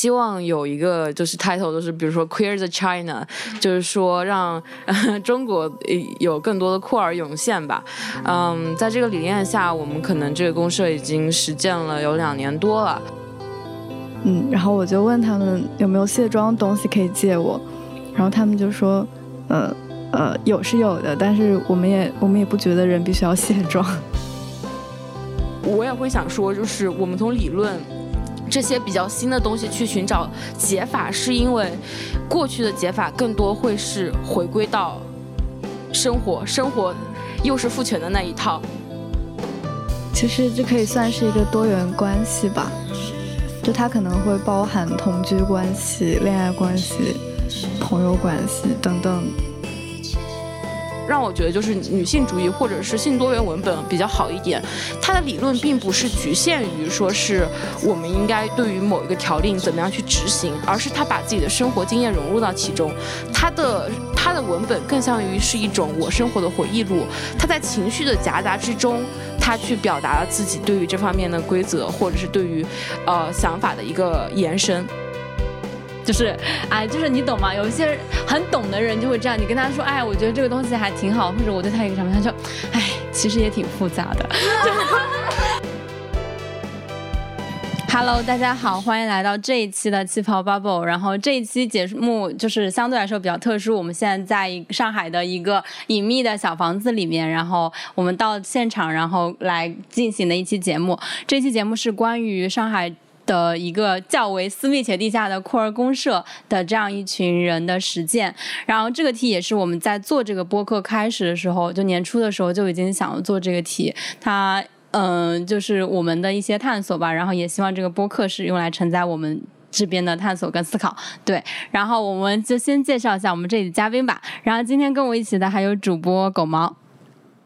希望有一个就是 title，就是比如说 Queer the China，就是说让中国有更多的酷儿涌现吧。嗯，在这个理念下，我们可能这个公社已经实践了有两年多了。嗯，然后我就问他们有没有卸妆东西可以借我，然后他们就说，呃呃，有是有的，但是我们也我们也不觉得人必须要卸妆。我也会想说，就是我们从理论这些比较新的东西去寻找解法，是因为过去的解法更多会是回归到生活，生活又是父权的那一套。其实这可以算是一个多元关系吧。就它可能会包含同居关系、恋爱关系、朋友关系等等。让我觉得就是女性主义或者是性多元文本比较好一点，它的理论并不是局限于说是我们应该对于某一个条令怎么样去执行，而是他把自己的生活经验融入到其中。他的他的文本更像于是一种我生活的回忆录，他在情绪的夹杂之中，他去表达了自己对于这方面的规则或者是对于呃想法的一个延伸。就是，哎，就是你懂吗？有一些很懂的人就会这样，你跟他说，哎，我觉得这个东西还挺好，或者我对他一个什么，他说，哎，其实也挺复杂的。Hello，大家好，欢迎来到这一期的气泡 Bubble。然后这一期节目就是相对来说比较特殊，我们现在在上海的一个隐秘的小房子里面，然后我们到现场，然后来进行的一期节目。这期节目是关于上海。的一个较为私密且地下的酷儿公社的这样一群人的实践，然后这个题也是我们在做这个播客开始的时候，就年初的时候就已经想要做这个题，它嗯就是我们的一些探索吧，然后也希望这个播客是用来承载我们这边的探索跟思考。对，然后我们就先介绍一下我们这里的嘉宾吧，然后今天跟我一起的还有主播狗毛。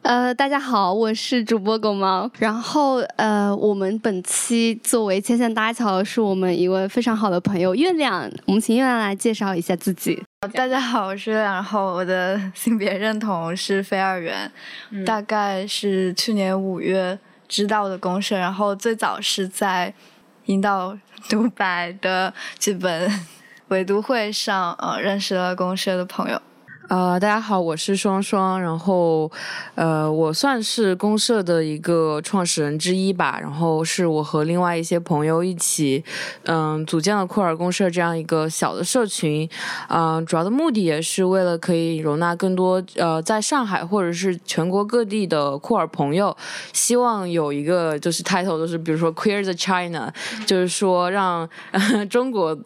呃，大家好，我是主播狗毛。然后，呃，我们本期作为牵线搭桥的是我们一位非常好的朋友月亮。我们请月亮来介绍一下自己。大家好，我是月亮。然后我的 性别认同是非二元，大概是去年五月知道的公社。然后最早是在引导 独白的剧本 围读会上，呃，认识了公社的朋友。呃，大家好，我是双双，然后，呃，我算是公社的一个创始人之一吧，然后是我和另外一些朋友一起，嗯，组建了库尔公社这样一个小的社群，嗯，主要的目的也是为了可以容纳更多呃在上海或者是全国各地的库尔朋友，希望有一个就是 title，就是比如说 Queer the China，就是说让 中国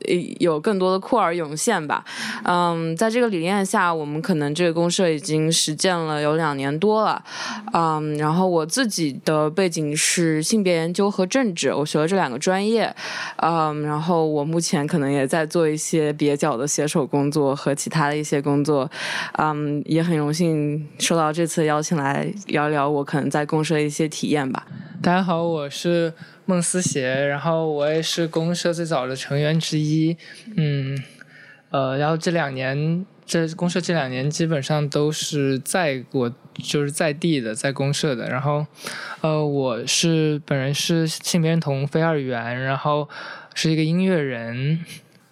有更多的库尔涌现吧，嗯，在这个理念下，我。我们可能这个公社已经实践了有两年多了，嗯，然后我自己的背景是性别研究和政治，我学了这两个专业，嗯，然后我目前可能也在做一些蹩脚的写手工作和其他的一些工作，嗯，也很荣幸受到这次邀请来聊聊我可能在公社一些体验吧。大家好，我是孟思协，然后我也是公社最早的成员之一，嗯，呃，然后这两年。这公社这两年基本上都是在我就是在地的，在公社的。然后，呃，我是本人是性别认同非二元，然后是一个音乐人。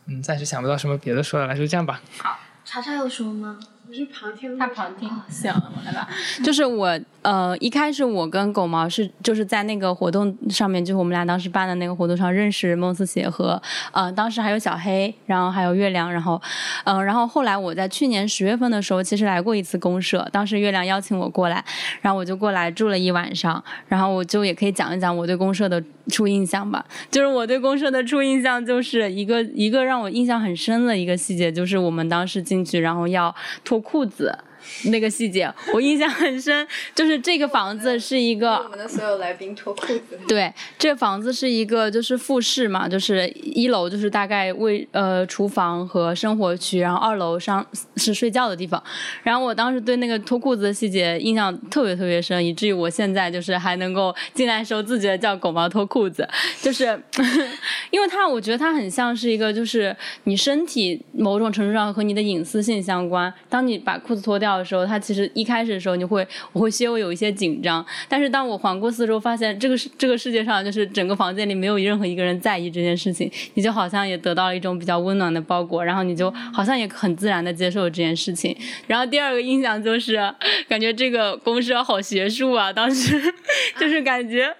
嗯，暂时想不到什么别的说的了，就这样吧。好，查查有什么吗？我是旁听，他旁听。行，来吧。就是我。呃，一开始我跟狗毛是就是在那个活动上面，就是我们俩当时办的那个活动上认识孟思协和，呃，当时还有小黑，然后还有月亮，然后，嗯，然后后来我在去年十月份的时候，其实来过一次公社，当时月亮邀请我过来，然后我就过来住了一晚上，然后我就也可以讲一讲我对公社的初印象吧，就是我对公社的初印象就是一个一个让我印象很深的一个细节，就是我们当时进去，然后要脱裤子。那个细节我印象很深，就是这个房子是一个我们的所有来宾脱裤子。对，这房子是一个就是复式嘛，就是一楼就是大概卫呃厨房和生活区，然后二楼上是睡觉的地方。然后我当时对那个脱裤子的细节印象特别特别深，以至于我现在就是还能够进来时候自觉叫狗毛脱裤子，就是 因为它我觉得它很像是一个就是你身体某种程度上和你的隐私性相关，当你把裤子脱掉。的时候，它其实一开始的时候你会我会稍微有一些紧张，但是当我环顾四周，发现这个世这个世界上就是整个房间里没有任何一个人在意这件事情，你就好像也得到了一种比较温暖的包裹，然后你就好像也很自然的接受了这件事情。然后第二个印象就是感觉这个公社好学术啊，当时就是感觉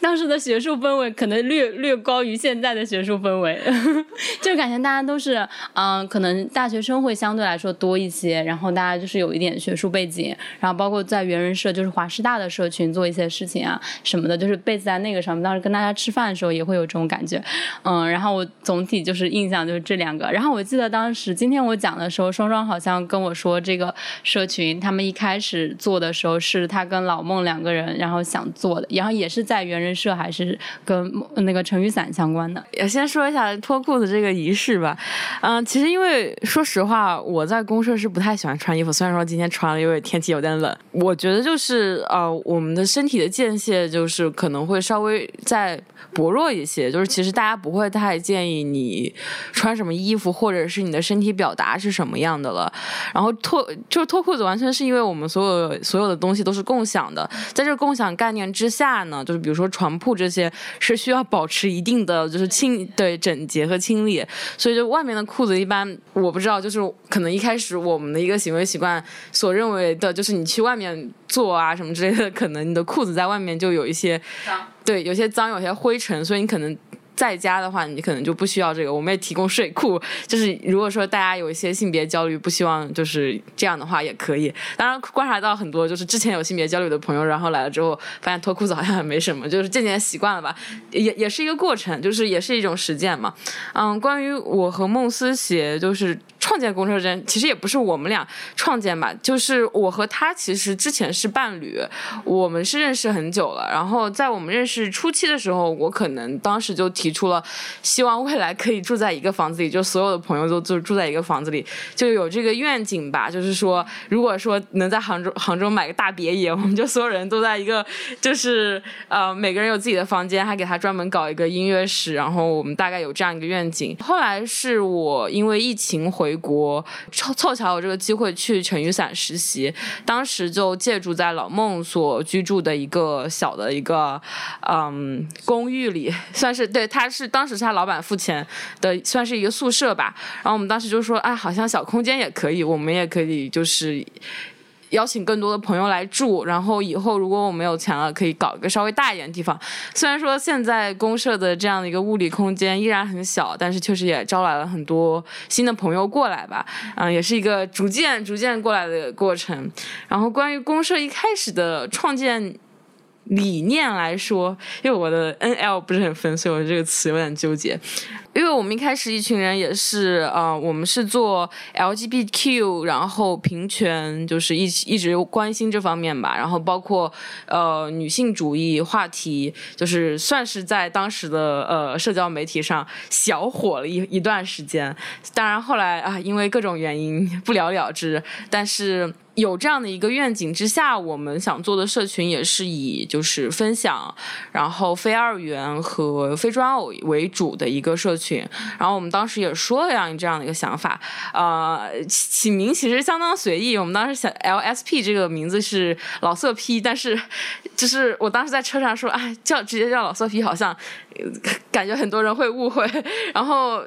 当时的学术氛围可能略略高于现在的学术氛围，就感觉大家都是嗯，可能大学生会相对来说多一些，然后大家就是有一点学术背景，然后包括在猿人社就是华师大的社群做一些事情啊什么的，就是背在那个上面。当时跟大家吃饭的时候也会有这种感觉，嗯，然后我总体就是印象就是这两个。然后我记得当时今天我讲的时候，双双好像跟我说这个社群他们一开始做的时候是他跟老孟两个人然后想做的，然后也是在猿人社还是跟那个成雨伞相关的。也先说一下脱裤子这个仪式吧，嗯，其实因为说实话，我在公社是不太喜欢穿衣服，虽然说今天穿了，因为天气有点冷。我觉得就是呃，我们的身体的间歇就是可能会稍微在薄弱一些，就是其实大家不会太建议你穿什么衣服，或者是你的身体表达是什么样的了。然后脱就是脱裤子，完全是因为我们所有所有的东西都是共享的，在这个共享概念之下呢，就是比如说床铺这些是需要保持一定的就是清对整洁和清理，所以就外面的裤子一般我不知道，就是可能一开始我们的一个行为习惯所认为的就是你去外面做啊什么之类的，可能你的裤子在外面就有一些对有些脏有些灰尘，所以你可能。在家的话，你可能就不需要这个。我们也提供睡裤，就是如果说大家有一些性别焦虑，不希望就是这样的话也可以。当然，观察到很多就是之前有性别焦虑的朋友，然后来了之后发现脱裤子好像也没什么，就是渐渐习惯了吧，也也是一个过程，就是也是一种实践嘛。嗯，关于我和梦思鞋就是创建公车站，其实也不是我们俩创建吧，就是我和他其实之前是伴侣，我们是认识很久了。然后在我们认识初期的时候，我可能当时就提出了希望未来可以住在一个房子里，就所有的朋友都就住在一个房子里，就有这个愿景吧。就是说，如果说能在杭州杭州买个大别野，我们就所有人都在一个，就是呃每个人有自己的房间，还给他专门搞一个音乐室，然后我们大概有这样一个愿景。后来是我因为疫情回国，凑凑巧有这个机会去成雨伞实习，当时就借住在老孟所居住的一个小的一个嗯公寓里，算是对他是当时是他老板付钱的，算是一个宿舍吧。然后我们当时就说，哎，好像小空间也可以，我们也可以就是。邀请更多的朋友来住，然后以后如果我们有钱了，可以搞一个稍微大一点的地方。虽然说现在公社的这样的一个物理空间依然很小，但是确实也招来了很多新的朋友过来吧。嗯，也是一个逐渐逐渐过来的过程。然后关于公社一开始的创建理念来说，因为我的 N L 不是很分，所以我这个词有点纠结。因为我们一开始一群人也是，呃，我们是做 LGBTQ，然后平权，就是一一直关心这方面吧。然后包括呃女性主义话题，就是算是在当时的呃社交媒体上小火了一一段时间。当然后来啊，因为各种原因不了了之。但是有这样的一个愿景之下，我们想做的社群也是以就是分享，然后非二元和非专偶为主的一个社群。群然后我们当时也说了这样这样的一个想法，呃，起名其实相当随意。我们当时想 LSP 这个名字是老色批，但是就是我当时在车上说，哎，叫直接叫老色批，好像感觉很多人会误会。然后。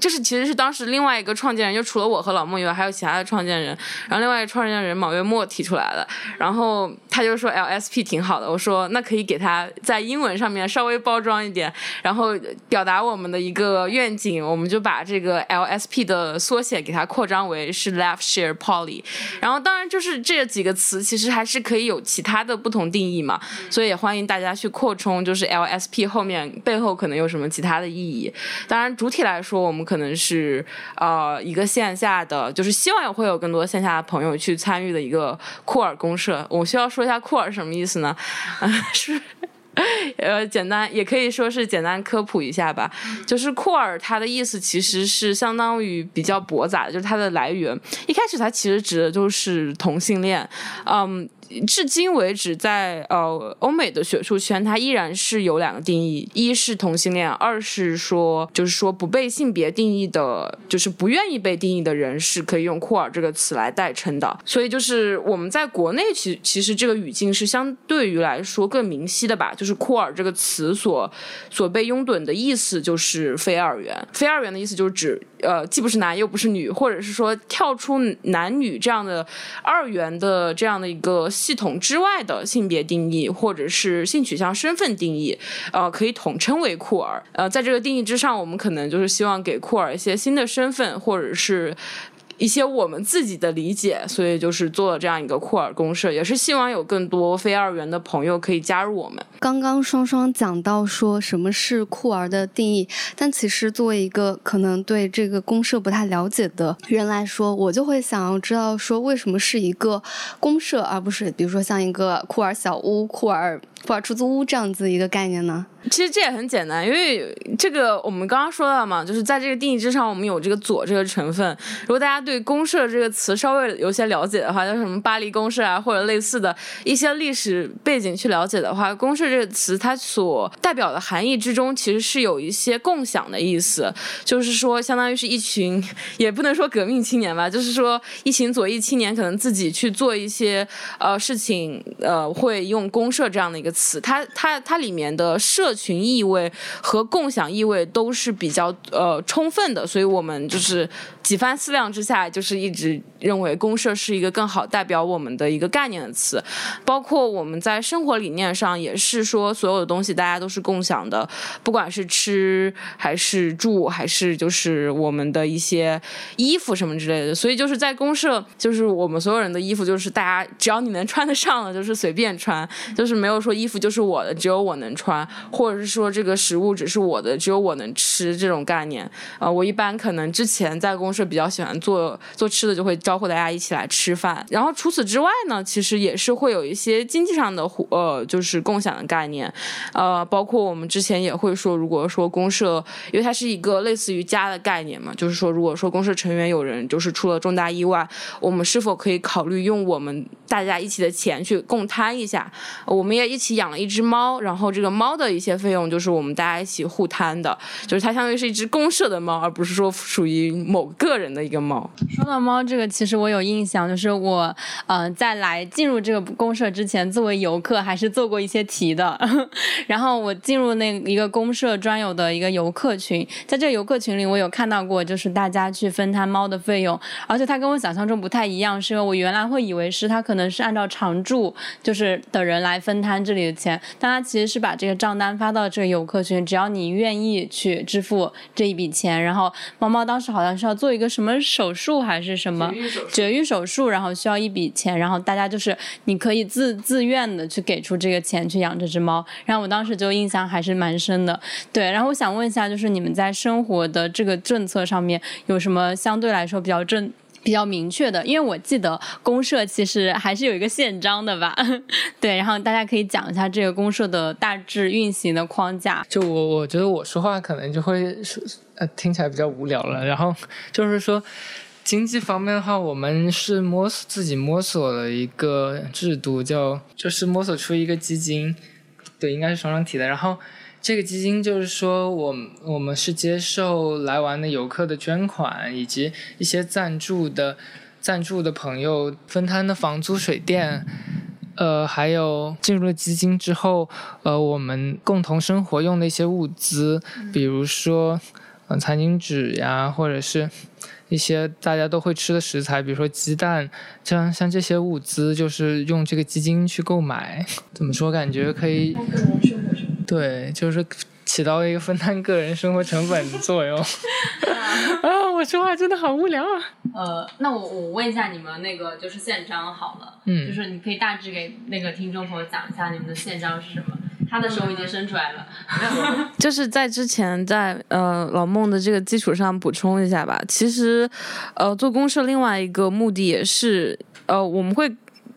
这是其实是当时另外一个创建人，就除了我和老孟以外，还有其他的创建人。然后另外一个创建人马月墨提出来的，然后他就说 LSP 挺好的。我说那可以给他在英文上面稍微包装一点，然后表达我们的一个愿景。我们就把这个 LSP 的缩写给它扩张为是 Left Share Poly。然后当然就是这几个词其实还是可以有其他的不同定义嘛，所以也欢迎大家去扩充，就是 LSP 后面背后可能有什么其他的意义。当然主体来说，我们。可能是呃一个线下的，就是希望会有更多线下的朋友去参与的一个库尔公社。我需要说一下库尔什么意思呢？是呃简单也可以说是简单科普一下吧。就是库尔它的意思其实是相当于比较驳杂，就是它的来源一开始它其实指的就是同性恋，嗯。至今为止，在呃欧美的学术圈，它依然是有两个定义：一是同性恋，二是说就是说不被性别定义的，就是不愿意被定义的人是可以用酷儿这个词来代称的。所以就是我们在国内，其其实这个语境是相对于来说更明晰的吧。就是酷儿这个词所所被拥趸的意思就是非二元，非二元的意思就是指呃既不是男又不是女，或者是说跳出男女这样的二元的这样的一个系统之外的性别定义，或者是性取向身份定义，呃，可以统称为酷儿。呃，在这个定义之上，我们可能就是希望给酷儿一些新的身份，或者是。一些我们自己的理解，所以就是做了这样一个库尔公社，也是希望有更多非二元的朋友可以加入我们。刚刚双双讲到说什么是酷儿的定义，但其实作为一个可能对这个公社不太了解的人来说，我就会想要知道说为什么是一个公社，而不是比如说像一个酷儿小屋、酷儿。库尔出租屋这样子一个概念呢？其实这也很简单，因为这个我们刚刚说到嘛，就是在这个定义之上，我们有这个“左”这个成分。如果大家对“公社”这个词稍微有些了解的话，就什么巴黎公社啊，或者类似的一些历史背景去了解的话，“公社”这个词它所代表的含义之中，其实是有一些共享的意思，就是说，相当于是一群，也不能说革命青年吧，就是说一群左翼青年可能自己去做一些呃事情，呃，会用“公社”这样的一个。词，它它它里面的社群意味和共享意味都是比较呃充分的，所以我们就是几番思量之下，就是一直认为公社是一个更好代表我们的一个概念的词。包括我们在生活理念上也是说，所有的东西大家都是共享的，不管是吃还是住，还是就是我们的一些衣服什么之类的。所以就是在公社，就是我们所有人的衣服，就是大家只要你能穿得上的，就是随便穿，就是没有说。衣服就是我的，只有我能穿，或者是说这个食物只是我的，只有我能吃这种概念。呃，我一般可能之前在公社比较喜欢做做吃的，就会招呼大家一起来吃饭。然后除此之外呢，其实也是会有一些经济上的互呃，就是共享的概念。呃，包括我们之前也会说，如果说公社，因为它是一个类似于家的概念嘛，就是说如果说公社成员有人就是出了重大意外，我们是否可以考虑用我们大家一起的钱去共摊一下？我们也一起。养了一只猫，然后这个猫的一些费用就是我们大家一起互摊的，就是它相当于是一只公社的猫，而不是说属于某个人的一个猫。说到猫这个，其实我有印象，就是我嗯在来进入这个公社之前，作为游客还是做过一些题的。然后我进入那一个公社专有的一个游客群，在这个游客群里，我有看到过，就是大家去分摊猫的费用，而且它跟我想象中不太一样，是因为我原来会以为是它可能是按照常住就是的人来分摊这里。的钱，但他其实是把这个账单发到这个游客群，只要你愿意去支付这一笔钱，然后猫猫当时好像是要做一个什么手术还是什么绝育手术，然后需要一笔钱，然后大家就是你可以自自愿的去给出这个钱去养这只猫，然后我当时就印象还是蛮深的。对，然后我想问一下，就是你们在生活的这个政策上面有什么相对来说比较正？比较明确的，因为我记得公社其实还是有一个宪章的吧，对，然后大家可以讲一下这个公社的大致运行的框架。就我我觉得我说话可能就会说听起来比较无聊了，然后就是说经济方面的话，我们是摸索自己摸索了一个制度，叫就是摸索出一个基金，对，应该是双双提的，然后。这个基金就是说，我我们是接受来玩的游客的捐款，以及一些赞助的赞助的朋友分摊的房租、水电，呃，还有进入了基金之后，呃，我们共同生活用的一些物资，比如说，嗯，餐巾纸呀，或者是一些大家都会吃的食材，比如说鸡蛋，像像这些物资，就是用这个基金去购买。怎么说？感觉可以。对，就是起到一个分担个人生活成本的作用。啊，我说话真的好无聊啊。呃，那我我问一下你们那个就是宪章好了，嗯，就是你可以大致给那个听众朋友讲一下你们的宪章是什么。他的手已经伸出来了。就是在之前在呃老孟的这个基础上补充一下吧。其实，呃，做公社另外一个目的也是，呃，我们会。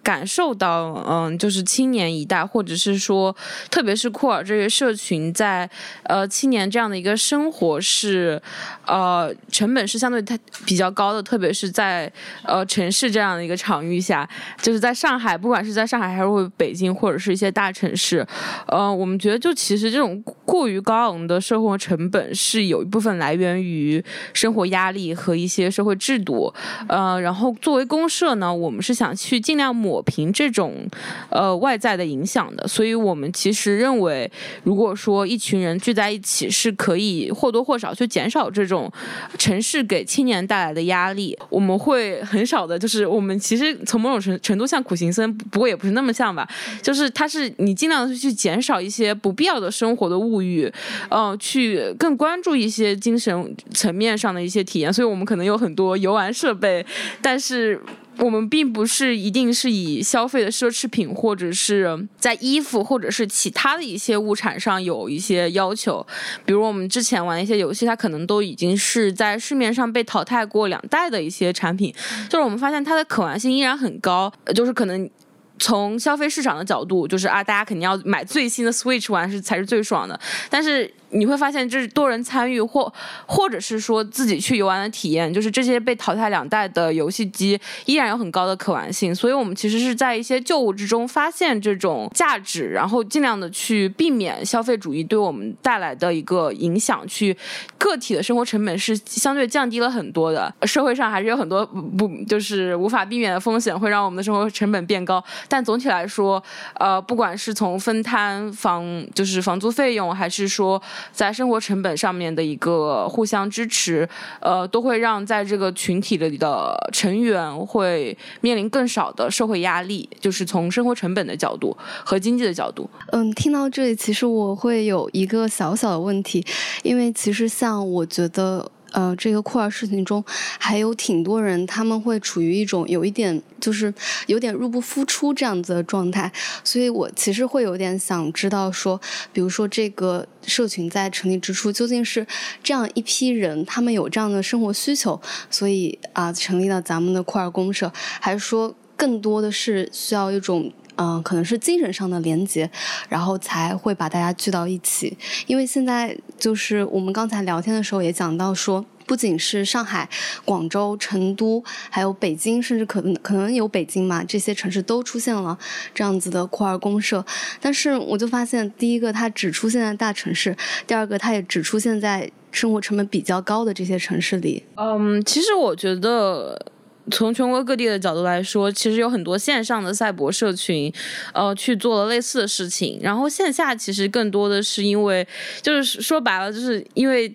感受到，嗯，就是青年一代，或者是说，特别是库尔这个社群，在呃青年这样的一个生活是，呃，成本是相对它比较高的，特别是在呃城市这样的一个场域下，就是在上海，不管是在上海还是北京，或者是一些大城市，呃，我们觉得就其实这种过于高昂的生活成本是有一部分来源于生活压力和一些社会制度，呃，然后作为公社呢，我们是想去尽量抹。抹平这种呃外在的影响的，所以我们其实认为，如果说一群人聚在一起，是可以或多或少去减少这种城市给青年带来的压力。我们会很少的，就是我们其实从某种程程度像苦行僧，不过也不是那么像吧，就是他是你尽量的去减少一些不必要的生活的物欲，呃，去更关注一些精神层面上的一些体验。所以我们可能有很多游玩设备，但是。我们并不是一定是以消费的奢侈品，或者是在衣服或者是其他的一些物产上有一些要求。比如我们之前玩一些游戏，它可能都已经是在市面上被淘汰过两代的一些产品，就是我们发现它的可玩性依然很高，就是可能。从消费市场的角度，就是啊，大家肯定要买最新的 Switch 玩是才是最爽的。但是你会发现，就是多人参与或或者是说自己去游玩的体验，就是这些被淘汰两代的游戏机依然有很高的可玩性。所以我们其实是在一些旧物之中发现这种价值，然后尽量的去避免消费主义对我们带来的一个影响。去个体的生活成本是相对降低了很多的，社会上还是有很多不就是无法避免的风险，会让我们的生活成本变高。但总体来说，呃，不管是从分摊房就是房租费用，还是说在生活成本上面的一个互相支持，呃，都会让在这个群体里的成员会面临更少的社会压力。就是从生活成本的角度和经济的角度。嗯，听到这里，其实我会有一个小小的问题，因为其实像我觉得。呃，这个酷儿事情中还有挺多人，他们会处于一种有一点就是有点入不敷出这样子的状态，所以我其实会有点想知道说，比如说这个社群在成立之初究竟是这样一批人，他们有这样的生活需求，所以啊成立了咱们的酷儿公社，还是说更多的是需要一种。嗯，可能是精神上的连接，然后才会把大家聚到一起。因为现在就是我们刚才聊天的时候也讲到说，不仅是上海、广州、成都，还有北京，甚至可能可能有北京嘛，这些城市都出现了这样子的酷儿公社。但是我就发现，第一个它只出现在大城市，第二个它也只出现在生活成本比较高的这些城市里。嗯，其实我觉得。从全国各地的角度来说，其实有很多线上的赛博社群，呃，去做了类似的事情。然后线下其实更多的是因为，就是说白了，就是因为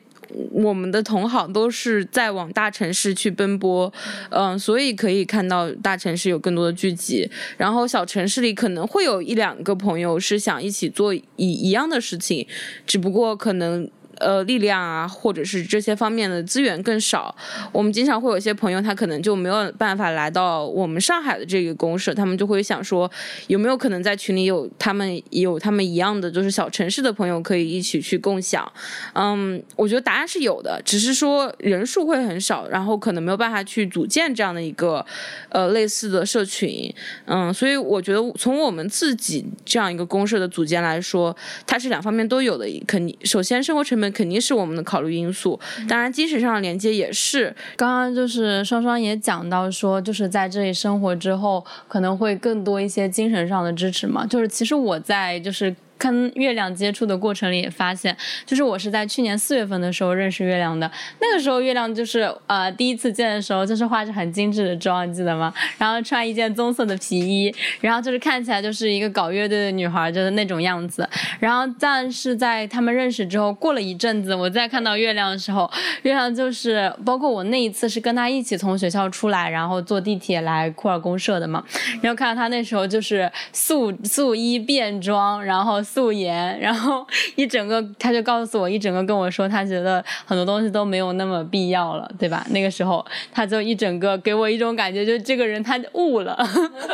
我们的同行都是在往大城市去奔波，嗯，所以可以看到大城市有更多的聚集。然后小城市里可能会有一两个朋友是想一起做一一样的事情，只不过可能。呃，力量啊，或者是这些方面的资源更少。我们经常会有一些朋友，他可能就没有办法来到我们上海的这个公社，他们就会想说，有没有可能在群里有他们有他们一样的，就是小城市的朋友可以一起去共享。嗯，我觉得答案是有的，只是说人数会很少，然后可能没有办法去组建这样的一个呃类似的社群。嗯，所以我觉得从我们自己这样一个公社的组建来说，它是两方面都有的。肯定首先生活成本。肯定是我们的考虑因素，当然精神上的连接也是。刚刚就是双双也讲到说，就是在这里生活之后，可能会更多一些精神上的支持嘛。就是其实我在就是。跟月亮接触的过程里也发现，就是我是在去年四月份的时候认识月亮的。那个时候月亮就是呃第一次见的时候，就是化着很精致的妆，记得吗？然后穿一件棕色的皮衣，然后就是看起来就是一个搞乐队的女孩，就是那种样子。然后但是在他们认识之后，过了一阵子，我再看到月亮的时候，月亮就是包括我那一次是跟他一起从学校出来，然后坐地铁来库尔公社的嘛。然后看到他那时候就是素素衣便装，然后。素颜，然后一整个，他就告诉我，一整个跟我说，他觉得很多东西都没有那么必要了，对吧？那个时候，他就一整个给我一种感觉，就这个人他悟了，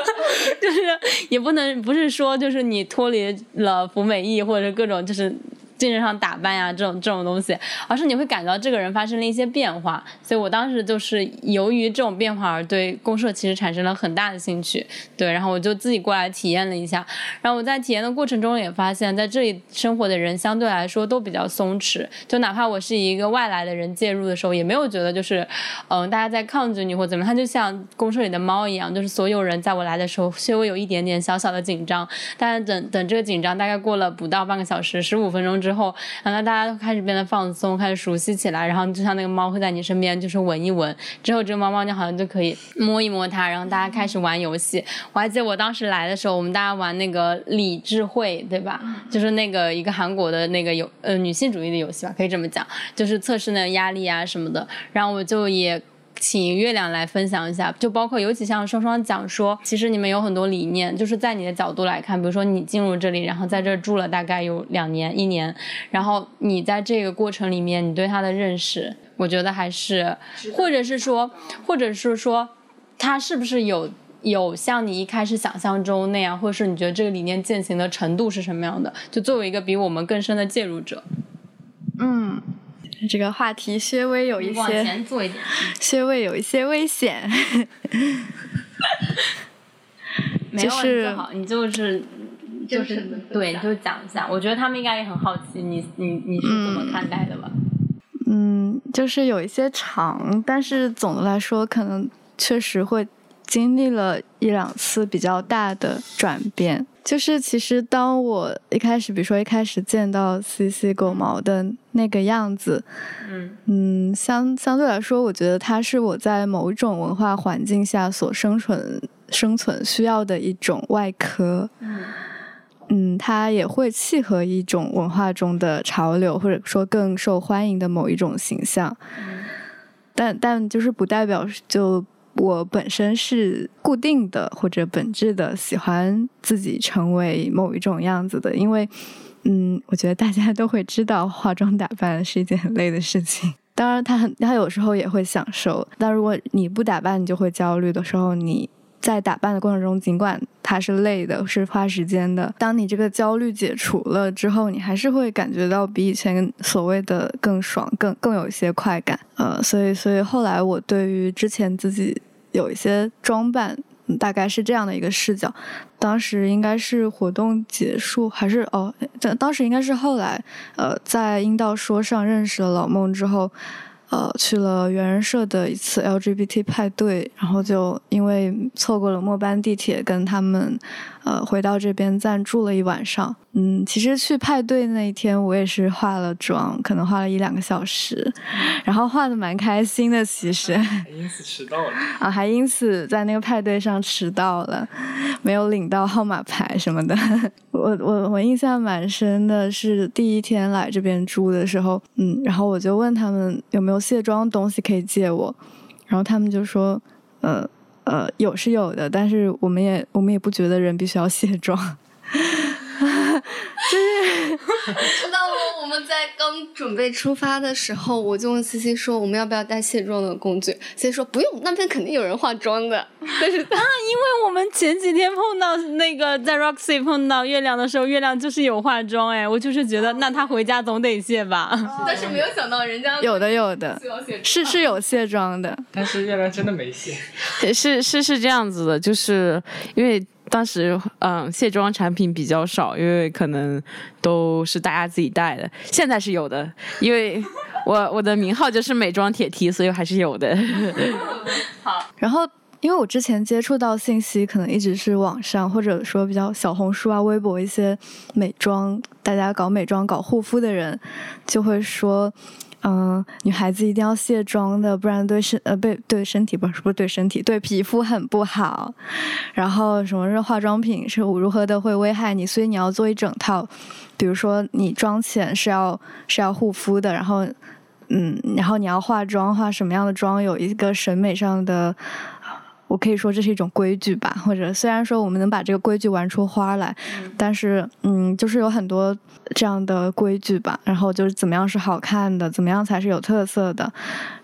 就是也不能不是说就是你脱离了服美役或者各种就是。精神上打扮呀这种这种东西，而是你会感觉到这个人发生了一些变化。所以我当时就是由于这种变化而对公社其实产生了很大的兴趣。对，然后我就自己过来体验了一下，然后我在体验的过程中也发现，在这里生活的人相对来说都比较松弛，就哪怕我是一个外来的人介入的时候，也没有觉得就是嗯大家在抗拒你或怎么，他就像公社里的猫一样，就是所有人在我来的时候稍微有一点点小小的紧张，但等等这个紧张大概过了不到半个小时，十五分钟之后，然后大家都开始变得放松，开始熟悉起来，然后就像那个猫会在你身边就是闻一闻，之后这个猫猫你好像就可以摸一摸它，然后大家开始玩游戏。我还记得我当时来的时候，我们大家玩那个理智会，对吧？就是那个一个韩国的那个有呃女性主义的游戏吧，可以这么讲，就是测试那个压力啊什么的。然后我就也请月亮来分享一下，就包括尤其像双双讲说，其实你们有很多理念，就是在你的角度来看，比如说你进入这里，然后在这住了大概有两年一年，然后你在这个过程里面，你对他的认识，我觉得还是，或者是说，或者是说，他是不是有。有像你一开始想象中那样，或者是你觉得这个理念践行的程度是什么样的？就作为一个比我们更深的介入者，嗯，这个话题稍微有一些，往前做一点，稍微有一些危险。就是好，你就是就是对，就讲一下。我觉得他们应该也很好奇，你你你是怎么看待的吧？嗯，就是有一些长，但是总的来说，可能确实会。经历了一两次比较大的转变，就是其实当我一开始，比如说一开始见到 C C 狗毛的那个样子，嗯嗯，相相对来说，我觉得它是我在某种文化环境下所生存生存需要的一种外壳，嗯嗯，它也会契合一种文化中的潮流，或者说更受欢迎的某一种形象，但但就是不代表就。我本身是固定的或者本质的喜欢自己成为某一种样子的，因为，嗯，我觉得大家都会知道化妆打扮是一件很累的事情。当然，他很他有时候也会享受，但如果你不打扮，你就会焦虑的时候，你在打扮的过程中，尽管它是累的，是花时间的，当你这个焦虑解除了之后，你还是会感觉到比以前所谓的更爽，更更有一些快感。呃，所以，所以后来我对于之前自己。有一些装扮，大概是这样的一个视角。当时应该是活动结束，还是哦？当时应该是后来，呃，在阴道说上认识了老孟之后。呃，去了猿人社的一次 LGBT 派对，然后就因为错过了末班地铁，跟他们呃回到这边暂住了一晚上。嗯，其实去派对那一天，我也是化了妆，可能化了一两个小时，然后化的蛮开心的。其实 还因此迟到了啊，还因此在那个派对上迟到了，没有领到号码牌什么的。我我我印象蛮深的是第一天来这边住的时候，嗯，然后我就问他们有没有卸妆东西可以借我，然后他们就说，呃呃有是有的，但是我们也我们也不觉得人必须要卸妆。就是 知道吗？我们在刚准备出发的时候，我就问 C C 说我们要不要带卸妆的工具？C C 说不用，那边肯定有人化妆的。但是啊，因为我们前几天碰到那个在 Roxy 碰到月亮的时候，月亮就是有化妆哎，我就是觉得那他回家总得卸吧。但是没有想到人家有的有的是是有卸妆的，但是月亮真的没卸。是是是这样子的，就是因为。当时，嗯，卸妆产品比较少，因为可能都是大家自己带的。现在是有的，因为 我我的名号就是美妆铁梯，所以还是有的。好，然后因为我之前接触到信息，可能一直是网上或者说比较小红书啊、微博一些美妆，大家搞美妆、搞护肤的人就会说。嗯，女孩子一定要卸妆的，不然对身呃被对身体不是不是对身体对皮肤很不好。然后什么是化妆品是如何的会危害你，所以你要做一整套。比如说你妆前是要是要护肤的，然后嗯，然后你要化妆，化什么样的妆有一个审美上的。我可以说这是一种规矩吧，或者虽然说我们能把这个规矩玩出花来，但是嗯，就是有很多这样的规矩吧。然后就是怎么样是好看的，怎么样才是有特色的，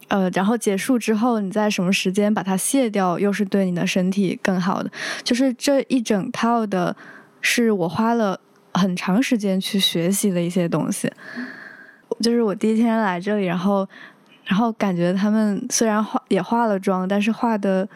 呃，然后结束之后你在什么时间把它卸掉，又是对你的身体更好的。就是这一整套的，是我花了很长时间去学习的一些东西。就是我第一天来这里，然后，然后感觉他们虽然化也化了妆，但是化的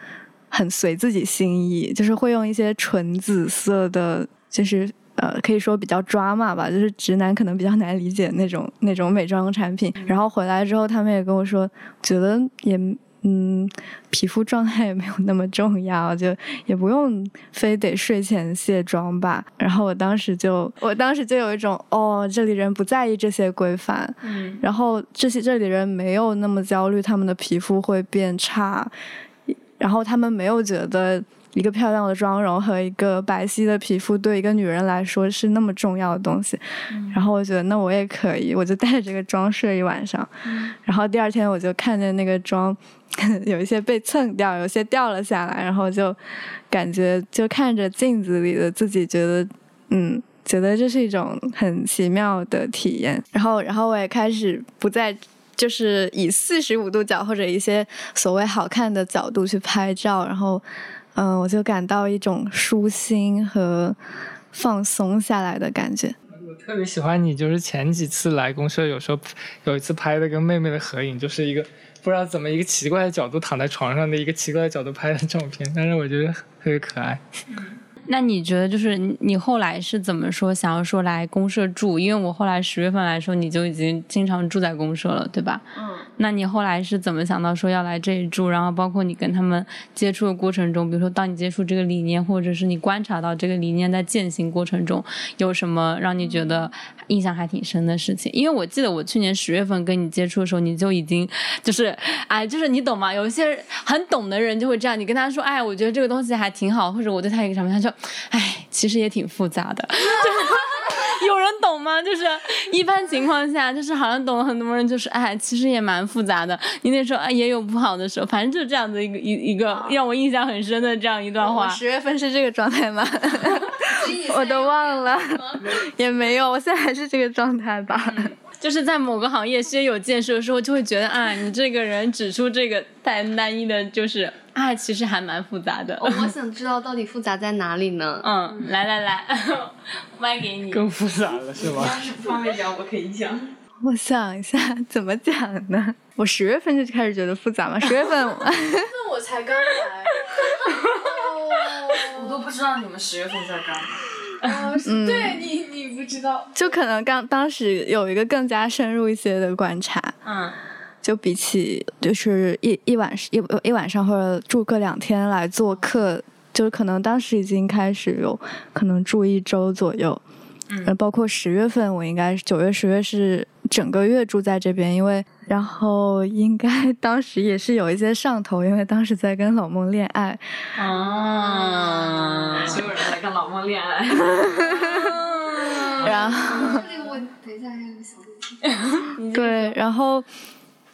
很随自己心意，就是会用一些纯紫色的，就是呃，可以说比较抓马吧，就是直男可能比较难理解那种那种美妆产品。然后回来之后，他们也跟我说，觉得也。嗯，皮肤状态也没有那么重要，就也不用非得睡前卸妆吧。然后我当时就，我当时就有一种，哦，这里人不在意这些规范，嗯，然后这些这里人没有那么焦虑，他们的皮肤会变差，然后他们没有觉得。一个漂亮的妆容和一个白皙的皮肤，对一个女人来说是那么重要的东西。然后我觉得，那我也可以，我就带着这个妆睡一晚上。然后第二天我就看见那个妆 有一些被蹭掉，有些掉了下来，然后就感觉就看着镜子里的自己，觉得嗯，觉得这是一种很奇妙的体验。然后，然后我也开始不再就是以四十五度角或者一些所谓好看的角度去拍照，然后。嗯，我就感到一种舒心和放松下来的感觉。我特别喜欢你，就是前几次来公社，有时候有一次拍的跟妹妹的合影，就是一个不知道怎么一个奇怪的角度躺在床上的一个奇怪的角度拍的照片，但是我觉得特别可爱。那你觉得就是你后来是怎么说想要说来公社住？因为我后来十月份来说你就已经经常住在公社了，对吧？嗯。那你后来是怎么想到说要来这里住？然后包括你跟他们接触的过程中，比如说当你接触这个理念，或者是你观察到这个理念在践行过程中，有什么让你觉得印象还挺深的事情？因为我记得我去年十月份跟你接触的时候，你就已经就是哎，就是你懂吗？有一些很懂的人就会这样，你跟他说，哎，我觉得这个东西还挺好，或者我对他一个什么，他就。哎，其实也挺复杂的，有人懂吗？就是一般情况下，就是好像懂了很多人，就是哎，其实也蛮复杂的。你那时候啊，也有不好的时候，反正就是这样的一个一一个让我印象很深的这样一段话。十月份是这个状态吗？我都忘了，也没有，我现在还是这个状态吧。就是在某个行业先有建设的时候，就会觉得啊，你这个人指出这个太单一的，就是啊，其实还蛮复杂的。我想知道到底复杂在哪里呢？嗯，来来来，麦给你。更复杂了是吗？要是不方便讲，我可以讲。我想一下怎么讲呢？我十月份就开始觉得复杂嘛，十月份。那我才刚来。我都不知道你们十月份在干嘛。嗯，对你，你不知道，就可能刚当时有一个更加深入一些的观察，嗯，就比起就是一一晚一一晚上或者住个两天来做客，就是可能当时已经开始有可能住一周左右，嗯，包括十月份我应该九月十月是整个月住在这边，因为。然后应该 当时也是有一些上头，因为当时在跟老孟恋爱。啊，所有人在跟老孟恋爱。然后。这个我等一下还有个小问题。对，然后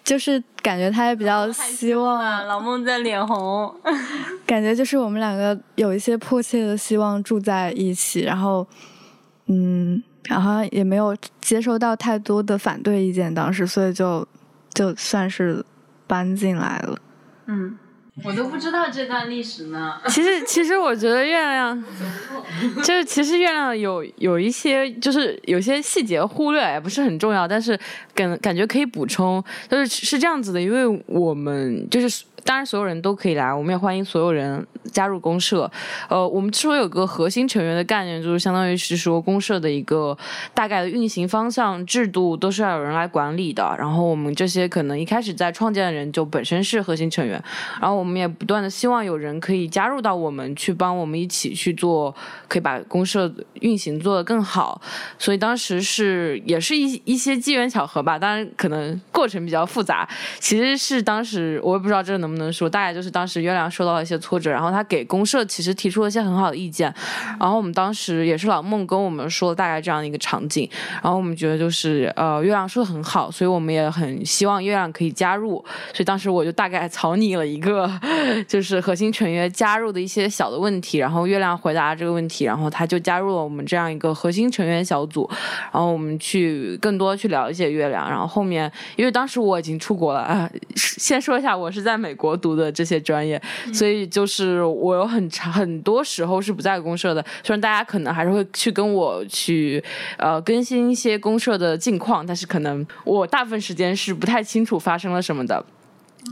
就是感觉他也比较希望啊老孟在脸红。感觉就是我们两个有一些迫切的希望住在一起，然后，嗯，然后也没有接收到太多的反对意见，当时所以就。就算是搬进来了，嗯，我都不知道这段历史呢。其实，其实我觉得月亮，就是其实月亮有有一些，就是有些细节忽略也不是很重要，但是感感觉可以补充，就是是这样子的，因为我们就是。当然，所有人都可以来，我们也欢迎所有人加入公社。呃，我们说有个核心成员的概念，就是相当于是说公社的一个大概的运行方向、制度都是要有人来管理的。然后我们这些可能一开始在创建的人就本身是核心成员，然后我们也不断的希望有人可以加入到我们去帮我们一起去做，可以把公社运行做得更好。所以当时是也是一一些机缘巧合吧，当然可能过程比较复杂。其实是当时我也不知道这能。能说，大概就是当时月亮受到了一些挫折，然后他给公社其实提出了一些很好的意见，然后我们当时也是老孟跟我们说了大概这样的一个场景，然后我们觉得就是呃月亮说的很好，所以我们也很希望月亮可以加入，所以当时我就大概草拟了一个 就是核心成员加入的一些小的问题，然后月亮回答这个问题，然后他就加入了我们这样一个核心成员小组，然后我们去更多去了解月亮，然后后面因为当时我已经出国了啊，先说一下我是在美国读的这些专业，所以就是我有很长很多时候是不在公社的，虽然大家可能还是会去跟我去呃更新一些公社的近况，但是可能我大部分时间是不太清楚发生了什么的。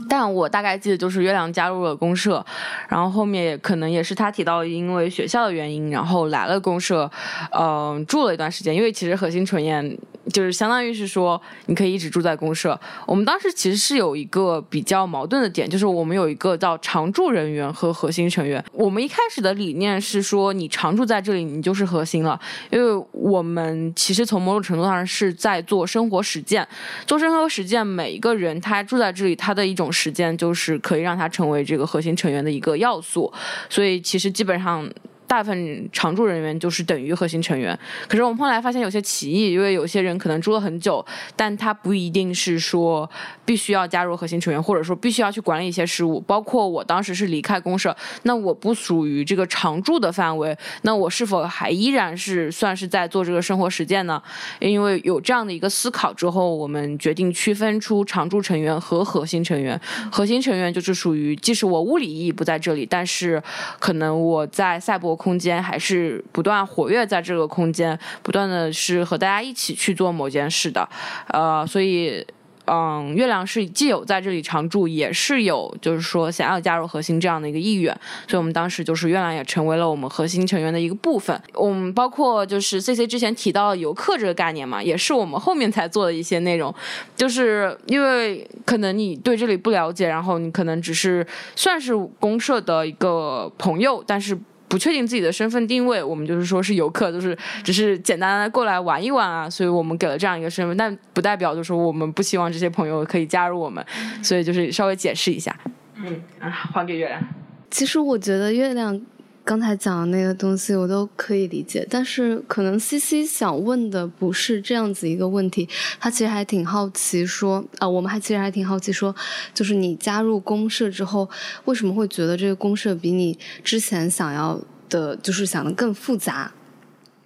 但我大概记得就是月亮加入了公社，然后后面也可能也是他提到因为学校的原因，然后来了公社，嗯，住了一段时间。因为其实核心纯研就是相当于是说你可以一直住在公社。我们当时其实是有一个比较矛盾的点，就是我们有一个叫常驻人员和核心成员。我们一开始的理念是说你常住在这里，你就是核心了，因为我们其实从某种程度上是在做生活实践，做生活实践，每一个人他住在这里，他的一种。种时间就是可以让他成为这个核心成员的一个要素，所以其实基本上。大部分常驻人员就是等于核心成员，可是我们后来发现有些歧义，因为有些人可能住了很久，但他不一定是说必须要加入核心成员，或者说必须要去管理一些事务。包括我当时是离开公社，那我不属于这个常驻的范围，那我是否还依然是算是在做这个生活实践呢？因为有这样的一个思考之后，我们决定区分出常驻成员和核心成员。核心成员就是属于，即使我物理意义不在这里，但是可能我在赛博。空间还是不断活跃在这个空间，不断的是和大家一起去做某件事的，呃，所以，嗯，月亮是既有在这里常驻，也是有就是说想要加入核心这样的一个意愿，所以我们当时就是月亮也成为了我们核心成员的一个部分。我们包括就是 C C 之前提到游客这个概念嘛，也是我们后面才做的一些内容，就是因为可能你对这里不了解，然后你可能只是算是公社的一个朋友，但是。不确定自己的身份定位，我们就是说是游客，就是只是简单的过来玩一玩啊，所以我们给了这样一个身份，但不代表就是说我们不希望这些朋友可以加入我们，所以就是稍微解释一下。嗯啊，还给月亮。其实我觉得月亮刚才讲的那个东西我都可以理解，但是可能 C C 想问的不是这样子一个问题，他其实还挺好奇说啊，我们还其实还挺好奇说，就是你加入公社之后，为什么会觉得这个公社比你之前想要？的就是想的更复杂，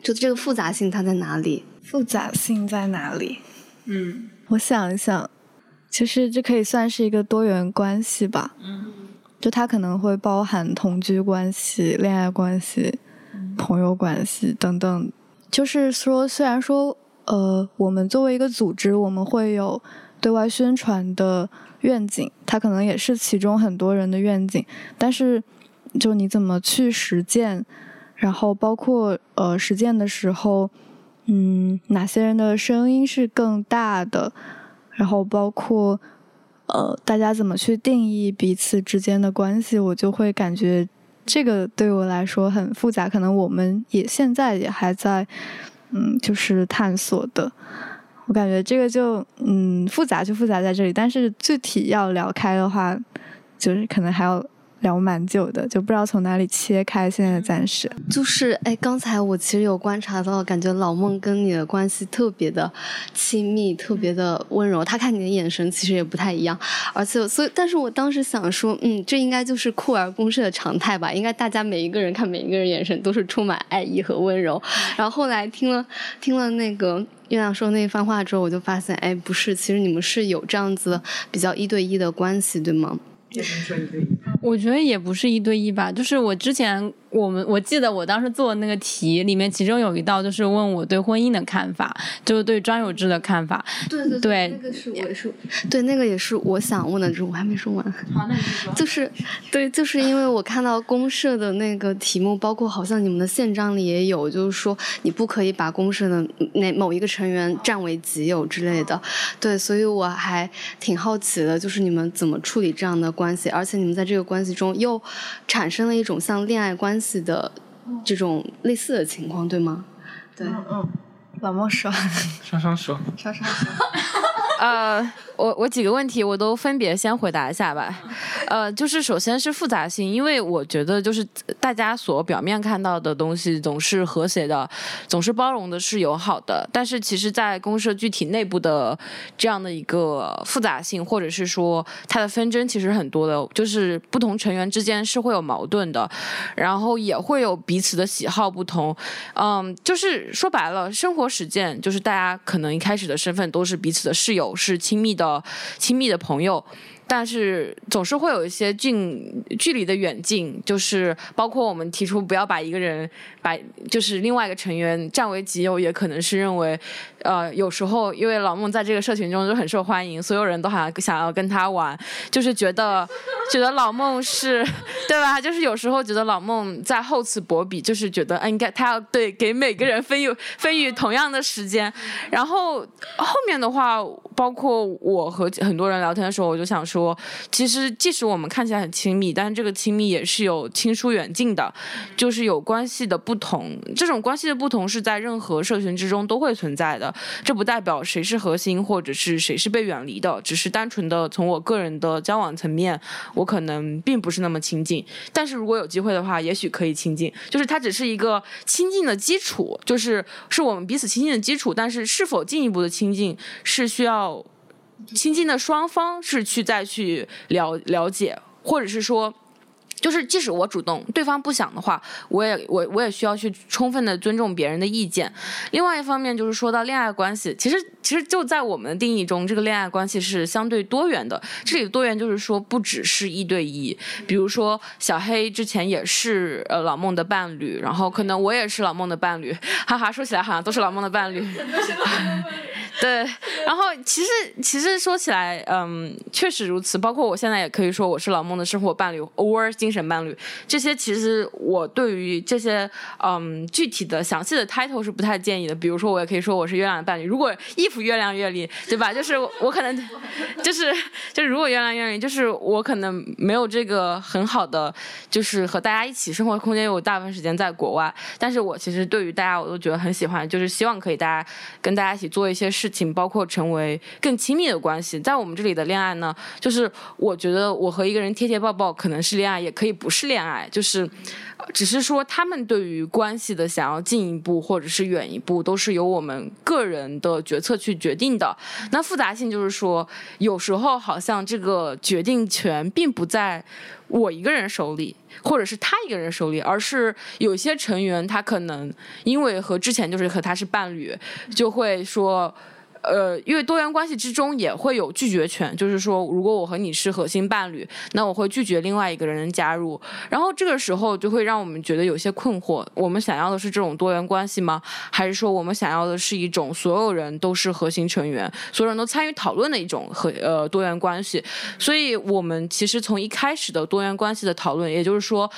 就这个复杂性它在哪里？复杂性在哪里？嗯，我想一想，其实这可以算是一个多元关系吧。嗯，就它可能会包含同居关系、恋爱关系、朋友关系等等。就是说，虽然说，呃，我们作为一个组织，我们会有对外宣传的愿景，它可能也是其中很多人的愿景，但是。就你怎么去实践，然后包括呃实践的时候，嗯，哪些人的声音是更大的，然后包括呃大家怎么去定义彼此之间的关系，我就会感觉这个对我来说很复杂，可能我们也现在也还在嗯就是探索的，我感觉这个就嗯复杂就复杂在这里，但是具体要聊开的话，就是可能还要。聊蛮久的，就不知道从哪里切开。现在暂时就是，哎，刚才我其实有观察到，感觉老孟跟你的关系特别的亲密，特别的温柔。他看你的眼神其实也不太一样，而且，所以，但是我当时想说，嗯，这应该就是酷儿公社的常态吧？应该大家每一个人看每一个人眼神都是充满爱意和温柔。然后后来听了听了那个月亮说那番话之后，我就发现，哎，不是，其实你们是有这样子比较一对一的关系，对吗？我觉得也不是一对一吧，就是我之前。我们我记得我当时做的那个题里面，其中有一道就是问我对婚姻的看法，就是对专有制的看法。对对对，那个是我是，对那个也是我想问的，就是我还没说完。好，那你说。就是对，就是因为我看到公社的那个题目，包括好像你们的宪章里也有，就是说你不可以把公社的那某一个成员占为己有之类的。对，所以我还挺好奇的，就是你们怎么处理这样的关系，而且你们在这个关系中又产生了一种像恋爱关系。的这种类似的情况，对吗？对，嗯，老莫说，双双说，双双说，呃。我我几个问题我都分别先回答一下吧，呃，就是首先是复杂性，因为我觉得就是大家所表面看到的东西总是和谐的，总是包容的，是友好的，但是其实，在公社具体内部的这样的一个复杂性，或者是说它的纷争其实很多的，就是不同成员之间是会有矛盾的，然后也会有彼此的喜好不同，嗯，就是说白了，生活实践就是大家可能一开始的身份都是彼此的室友，是亲密的。呃亲密的朋友。但是总是会有一些近距离的远近，就是包括我们提出不要把一个人把就是另外一个成员占为己有，也可能是认为，呃，有时候因为老孟在这个社群中就很受欢迎，所有人都好像想要跟他玩，就是觉得觉得老孟是对吧？就是有时候觉得老孟在厚此薄彼，就是觉得应该他要对给每个人分予分予同样的时间。然后后面的话，包括我和很多人聊天的时候，我就想说。其实即使我们看起来很亲密，但是这个亲密也是有亲疏远近的，就是有关系的不同。这种关系的不同是在任何社群之中都会存在的。这不代表谁是核心，或者是谁是被远离的，只是单纯的从我个人的交往层面，我可能并不是那么亲近。但是如果有机会的话，也许可以亲近。就是它只是一个亲近的基础，就是是我们彼此亲近的基础。但是是否进一步的亲近，是需要。亲近的双方是去再去了了解，或者是说。就是即使我主动，对方不想的话，我也我我也需要去充分的尊重别人的意见。另外一方面就是说到恋爱关系，其实其实就在我们的定义中，这个恋爱关系是相对多元的。这里的多元就是说不只是一对一，比如说小黑之前也是呃老孟的伴侣，然后可能我也是老孟的伴侣，哈哈，说起来好像都是老孟的伴侣。对，然后其实其实说起来，嗯，确实如此。包括我现在也可以说我是老孟的生活伴侣，or 精神伴侣。这些其实我对于这些嗯具体的详细的 title 是不太建议的。比如说我也可以说我是月亮的伴侣。如果衣服月亮月历，对吧？就是我可能就是就是如果月亮月历，就是我可能没有这个很好的就是和大家一起生活空间，有大部分时间在国外。但是我其实对于大家我都觉得很喜欢，就是希望可以大家跟大家一起做一些。事情包括成为更亲密的关系，在我们这里的恋爱呢，就是我觉得我和一个人贴贴抱抱可能是恋爱，也可以不是恋爱，就是只是说他们对于关系的想要进一步或者是远一步，都是由我们个人的决策去决定的。那复杂性就是说，有时候好像这个决定权并不在我一个人手里。或者是他一个人手里，而是有些成员他可能因为和之前就是和他是伴侣，就会说。呃，因为多元关系之中也会有拒绝权，就是说，如果我和你是核心伴侣，那我会拒绝另外一个人加入。然后这个时候就会让我们觉得有些困惑：我们想要的是这种多元关系吗？还是说我们想要的是一种所有人都是核心成员，所有人都参与讨论的一种和呃多元关系？所以我们其实从一开始的多元关系的讨论，也就是说，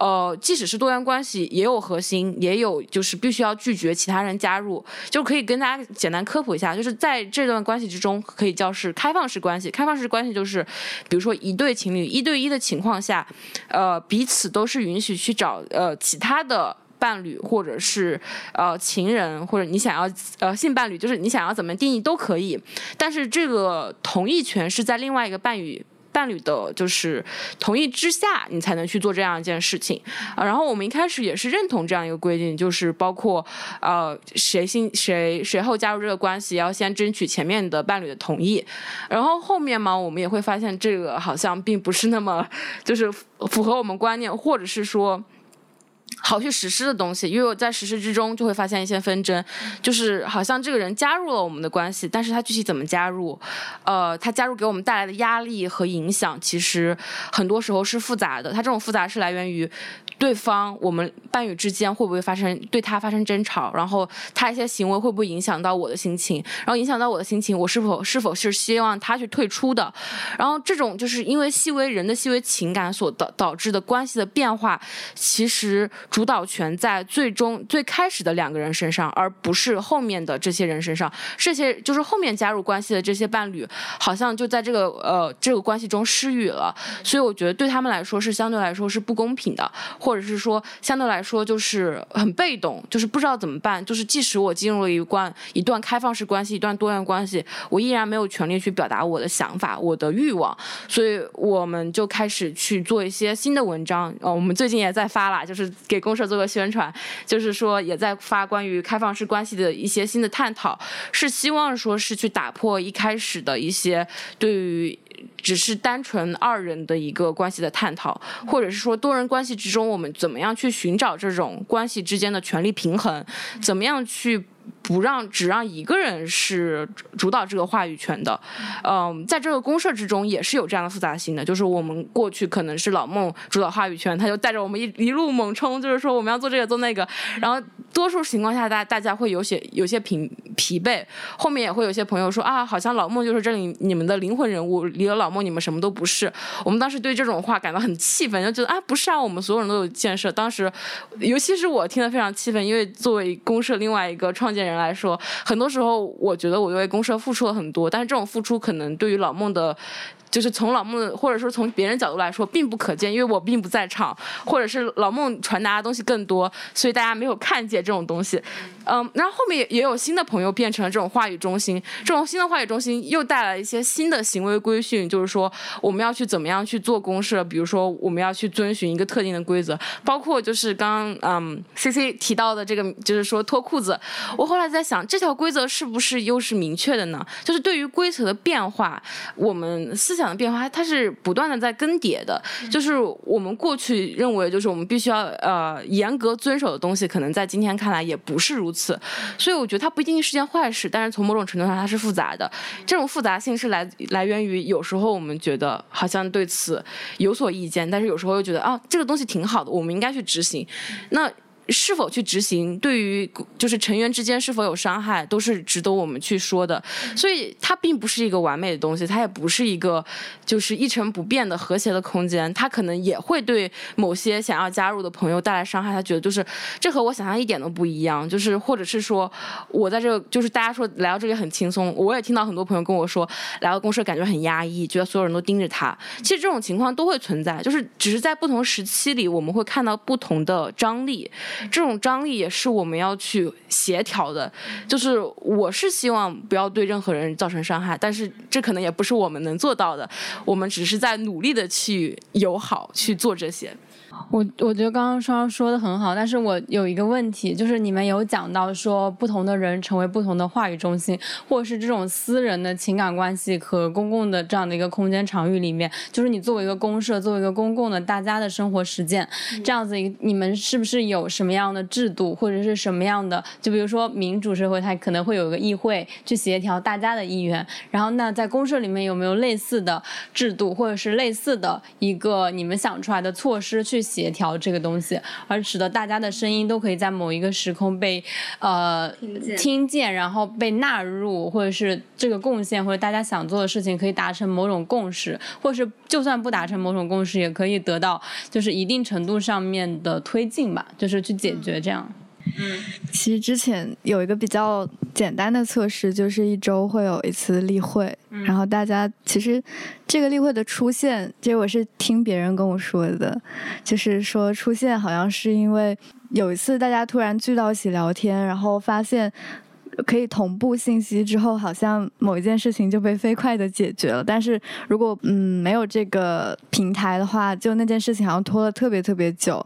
呃，即使是多元关系，也有核心，也有就是必须要拒绝其他人加入，就可以跟大家简单科普一下，就是。在这段关系之中，可以叫是开放式关系。开放式关系就是，比如说一对情侣一对一的情况下，呃，彼此都是允许去找呃其他的伴侣，或者是呃情人，或者你想要呃性伴侣，就是你想要怎么定义都可以。但是这个同意权是在另外一个伴侣。伴侣的就是同意之下，你才能去做这样一件事情啊。然后我们一开始也是认同这样一个规定，就是包括呃谁先谁谁后加入这个关系，要先争取前面的伴侣的同意。然后后面嘛，我们也会发现这个好像并不是那么就是符合我们观念，或者是说。好去实施的东西，因为我在实施之中就会发现一些纷争，就是好像这个人加入了我们的关系，但是他具体怎么加入，呃，他加入给我们带来的压力和影响，其实很多时候是复杂的。他这种复杂是来源于对方我们伴侣之间会不会发生对他发生争吵，然后他一些行为会不会影响到我的心情，然后影响到我的心情，我是否是否是希望他去退出的，然后这种就是因为细微人的细微情感所导导致的关系的变化，其实。主导权在最终最开始的两个人身上，而不是后面的这些人身上。这些就是后面加入关系的这些伴侣，好像就在这个呃这个关系中失语了。所以我觉得对他们来说是相对来说是不公平的，或或者是说相对来说就是很被动，就是不知道怎么办。就是即使我进入了一关一段开放式关系，一段多元关系，我依然没有权利去表达我的想法、我的欲望。所以我们就开始去做一些新的文章。呃，我们最近也在发了，就是给公社做个宣传，就是说也在发关于开放式关系的一些新的探讨，是希望说是去打破一开始的一些对于。只是单纯二人的一个关系的探讨，或者是说多人关系之中，我们怎么样去寻找这种关系之间的权力平衡，怎么样去。不让只让一个人是主导这个话语权的，嗯，在这个公社之中也是有这样的复杂性的，就是我们过去可能是老孟主导话语权，他就带着我们一一路猛冲，就是说我们要做这个做那个，然后多数情况下大大家会有些有些疲疲惫，后面也会有些朋友说啊，好像老孟就是这里你们的灵魂人物，离了老孟你们什么都不是。我们当时对这种话感到很气愤，就觉得啊，不是啊，我们所有人都有建设。当时尤其是我听得非常气愤，因为作为公社另外一个创建。人人来说，很多时候我觉得我为公社付出了很多，但是这种付出可能对于老孟的。就是从老孟或者说从别人角度来说，并不可见，因为我并不在场，或者是老孟传达的东西更多，所以大家没有看见这种东西。嗯，然后后面也也有新的朋友变成了这种话语中心，这种新的话语中心又带来一些新的行为规训，就是说我们要去怎么样去做公社，比如说我们要去遵循一个特定的规则，包括就是刚嗯 C C 提到的这个，就是说脱裤子。我后来在想，这条规则是不是又是明确的呢？就是对于规则的变化，我们思。想的变化，它是不断的在更迭的。就是我们过去认为，就是我们必须要呃严格遵守的东西，可能在今天看来也不是如如此。所以我觉得它不一定是件坏事，但是从某种程度上它是复杂的。这种复杂性是来来源于有时候我们觉得好像对此有所意见，但是有时候又觉得啊这个东西挺好的，我们应该去执行。那。是否去执行，对于就是成员之间是否有伤害，都是值得我们去说的。所以它并不是一个完美的东西，它也不是一个就是一成不变的和谐的空间。它可能也会对某些想要加入的朋友带来伤害。他觉得就是这和我想象一点都不一样。就是或者是说我在这个就是大家说来到这里很轻松，我也听到很多朋友跟我说来到公社感觉很压抑，觉得所有人都盯着他。其实这种情况都会存在，就是只是在不同时期里我们会看到不同的张力。这种张力也是我们要去协调的，就是我是希望不要对任何人造成伤害，但是这可能也不是我们能做到的，我们只是在努力的去友好去做这些。我我觉得刚刚双双说的很好，但是我有一个问题，就是你们有讲到说不同的人成为不同的话语中心，或者是这种私人的情感关系和公共的这样的一个空间场域里面，就是你作为一个公社，作为一个公共的大家的生活实践，这样子一你们是不是有什么样的制度或者是什么样的？就比如说民主社会，它可能会有一个议会去协调大家的意愿，然后那在公社里面有没有类似的制度，或者是类似的一个你们想出来的措施去？协调这个东西，而使得大家的声音都可以在某一个时空被呃听见，然后被纳入，或者是这个贡献，或者大家想做的事情可以达成某种共识，或是就算不达成某种共识，也可以得到就是一定程度上面的推进吧，就是去解决这样。嗯，其实之前有一个比较简单的测试，就是一周会有一次例会，然后大家其实这个例会的出现，这我是听别人跟我说的，就是说出现好像是因为有一次大家突然聚到一起聊天，然后发现。可以同步信息之后，好像某一件事情就被飞快的解决了。但是如果嗯没有这个平台的话，就那件事情好像拖了特别特别久。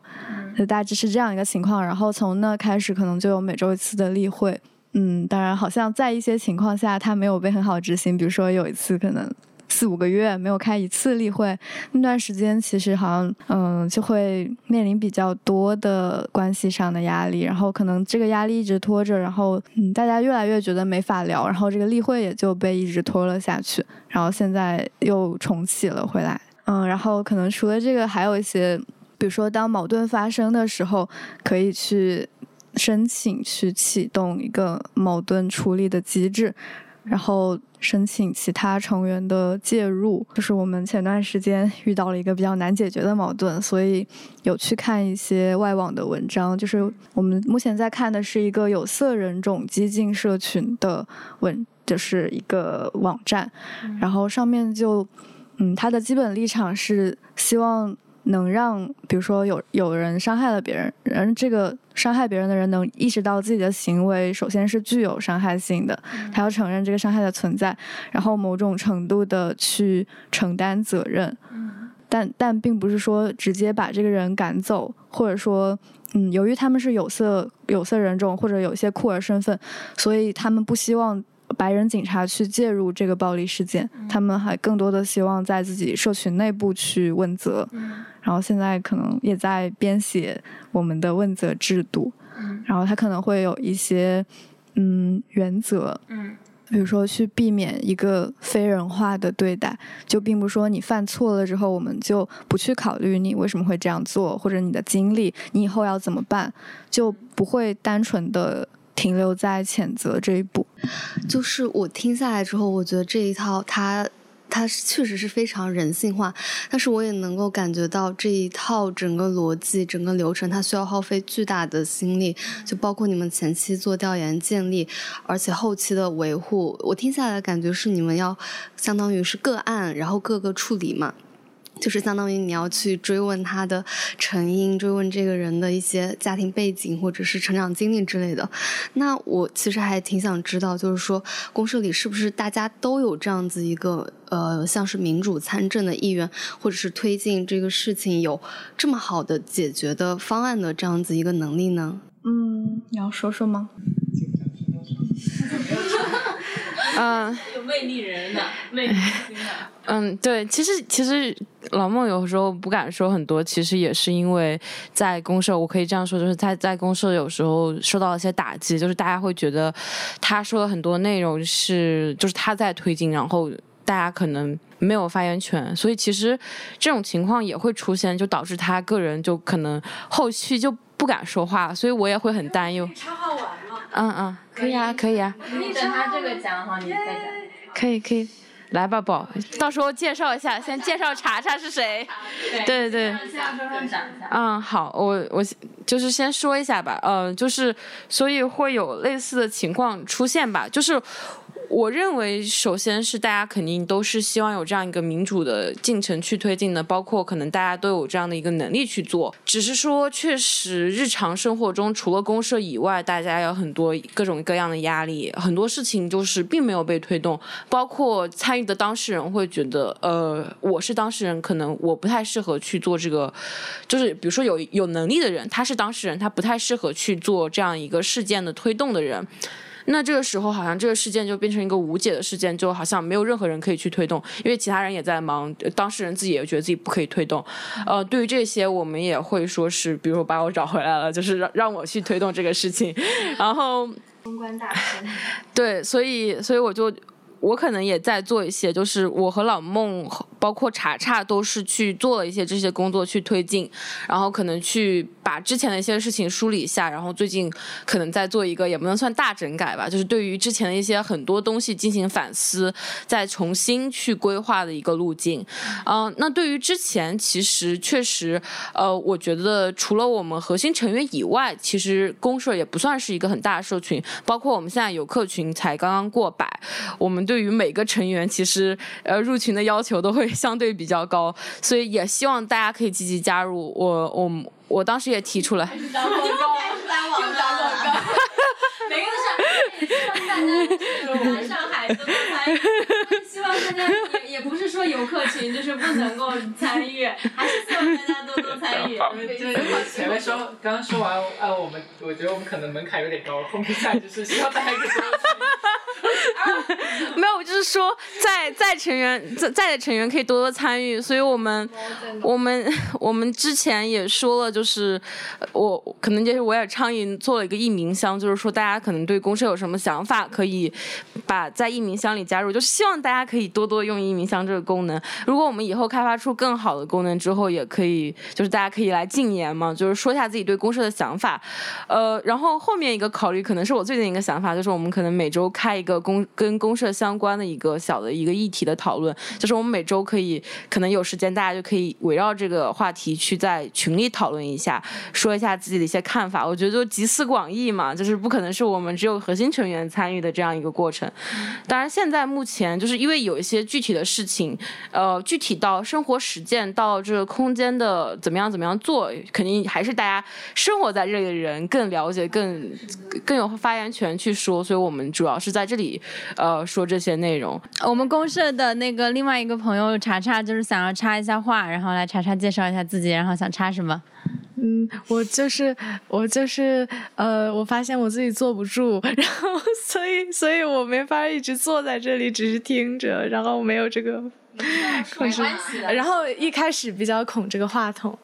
就大致是这样一个情况。然后从那开始，可能就有每周一次的例会。嗯，当然好像在一些情况下，它没有被很好执行。比如说有一次可能。四五个月没有开一次例会，那段时间其实好像嗯就会面临比较多的关系上的压力，然后可能这个压力一直拖着，然后嗯大家越来越觉得没法聊，然后这个例会也就被一直拖了下去，然后现在又重启了回来，嗯，然后可能除了这个还有一些，比如说当矛盾发生的时候，可以去申请去启动一个矛盾处理的机制。然后申请其他成员的介入。就是我们前段时间遇到了一个比较难解决的矛盾，所以有去看一些外网的文章。就是我们目前在看的是一个有色人种激进社群的文，就是一个网站，然后上面就，嗯，他的基本立场是希望。能让，比如说有有人伤害了别人，人这个伤害别人的人能意识到自己的行为首先是具有伤害性的，他要承认这个伤害的存在，然后某种程度的去承担责任。但但并不是说直接把这个人赶走，或者说，嗯，由于他们是有色有色人种或者有一些酷儿身份，所以他们不希望。白人警察去介入这个暴力事件，他们还更多的希望在自己社群内部去问责，然后现在可能也在编写我们的问责制度，然后他可能会有一些嗯原则，嗯，比如说去避免一个非人化的对待，就并不说你犯错了之后，我们就不去考虑你为什么会这样做，或者你的经历，你以后要怎么办，就不会单纯的。停留在谴责这一步，就是我听下来之后，我觉得这一套它它确实是非常人性化，但是我也能够感觉到这一套整个逻辑、整个流程，它需要耗费巨大的心力，就包括你们前期做调研建立，而且后期的维护。我听下来的感觉是，你们要相当于是个案，然后各个处理嘛。就是相当于你要去追问他的成因，追问这个人的一些家庭背景或者是成长经历之类的。那我其实还挺想知道，就是说公社里是不是大家都有这样子一个呃，像是民主参政的意愿，或者是推进这个事情有这么好的解决的方案的这样子一个能力呢？嗯，你要说说吗？嗯，有魅力人的，魅力。嗯，对，其实其实老孟有时候不敢说很多，其实也是因为在公社，我可以这样说，就是在在公社有时候受到了一些打击，就是大家会觉得他说的很多内容是就是他在推进，然后大家可能没有发言权，所以其实这种情况也会出现，就导致他个人就可能后续就不敢说话，所以我也会很担忧。插话完了。嗯嗯，可以啊，可以啊。你等他这个讲好，你再讲。可以可以。来吧，宝，到时候介绍一下，先介绍查查是谁。对对。嗯，好，我我就是先说一下吧，呃，就是所以会有类似的情况出现吧，就是。我认为，首先是大家肯定都是希望有这样一个民主的进程去推进的，包括可能大家都有这样的一个能力去做。只是说，确实日常生活中除了公社以外，大家有很多各种各样的压力，很多事情就是并没有被推动。包括参与的当事人会觉得，呃，我是当事人，可能我不太适合去做这个，就是比如说有有能力的人，他是当事人，他不太适合去做这样一个事件的推动的人。那这个时候，好像这个事件就变成一个无解的事件，就好像没有任何人可以去推动，因为其他人也在忙，当事人自己也觉得自己不可以推动。呃，对于这些，我们也会说是，比如说把我找回来了，就是让让我去推动这个事情。然后，公关大师。对，所以，所以我就。我可能也在做一些，就是我和老孟，包括查查，都是去做了一些这些工作去推进，然后可能去把之前的一些事情梳理一下，然后最近可能在做一个也不能算大整改吧，就是对于之前的一些很多东西进行反思，再重新去规划的一个路径。嗯，那对于之前，其实确实，呃，我觉得除了我们核心成员以外，其实公社也不算是一个很大的社群，包括我们现在游客群才刚刚过百，我们对。对于每个成员，其实呃入群的要求都会相对比较高，所以也希望大家可以积极加入。我我我当时也提出来。又打广告，又打广告，每个都是希望大家来上海多多参与，希望大家也也不是说游客群就是不能够参与，还是希望大家多多参与。前面说刚刚说完，呃，我们我觉得我们可能门槛有点高，后面下就是希望大家多多参与。没有，就是说，在在成员在在的成员可以多多参与，所以我们我们我们之前也说了，就是我可能就是我也倡议做了一个艺名箱，就是说大家可能对公社有什么想法，可以把在艺名箱里加入，就是希望大家可以多多用艺名箱这个功能。如果我们以后开发出更好的功能之后，也可以就是大家可以来禁言嘛，就是说一下自己对公社的想法。呃，然后后面一个考虑可能是我最近一个想法，就是我们可能每周开一个公跟公社相关的一个小的一个议题的讨论，就是我们每周可以可能有时间，大家就可以围绕这个话题去在群里讨论一下，说一下自己的一些看法。我觉得就集思广益嘛，就是不可能是我们只有核心成员参与的这样一个过程。当然，现在目前就是因为有一些具体的事情，呃，具体到生活实践到这个空间的怎么样怎么样做，肯定还是大家生活在这里的人更了解、更更有发言权去说。所以我们主要是在这里，呃，说这些内容。我们公社的那个另外一个朋友查查，就是想要插一下话，然后来查查介绍一下自己，然后想插什么？嗯，我就是我就是呃，我发现我自己坐不住，然后所以所以我没法一直坐在这里，只是听着，然后没有这个。控制，然后一开始比较恐这个话筒，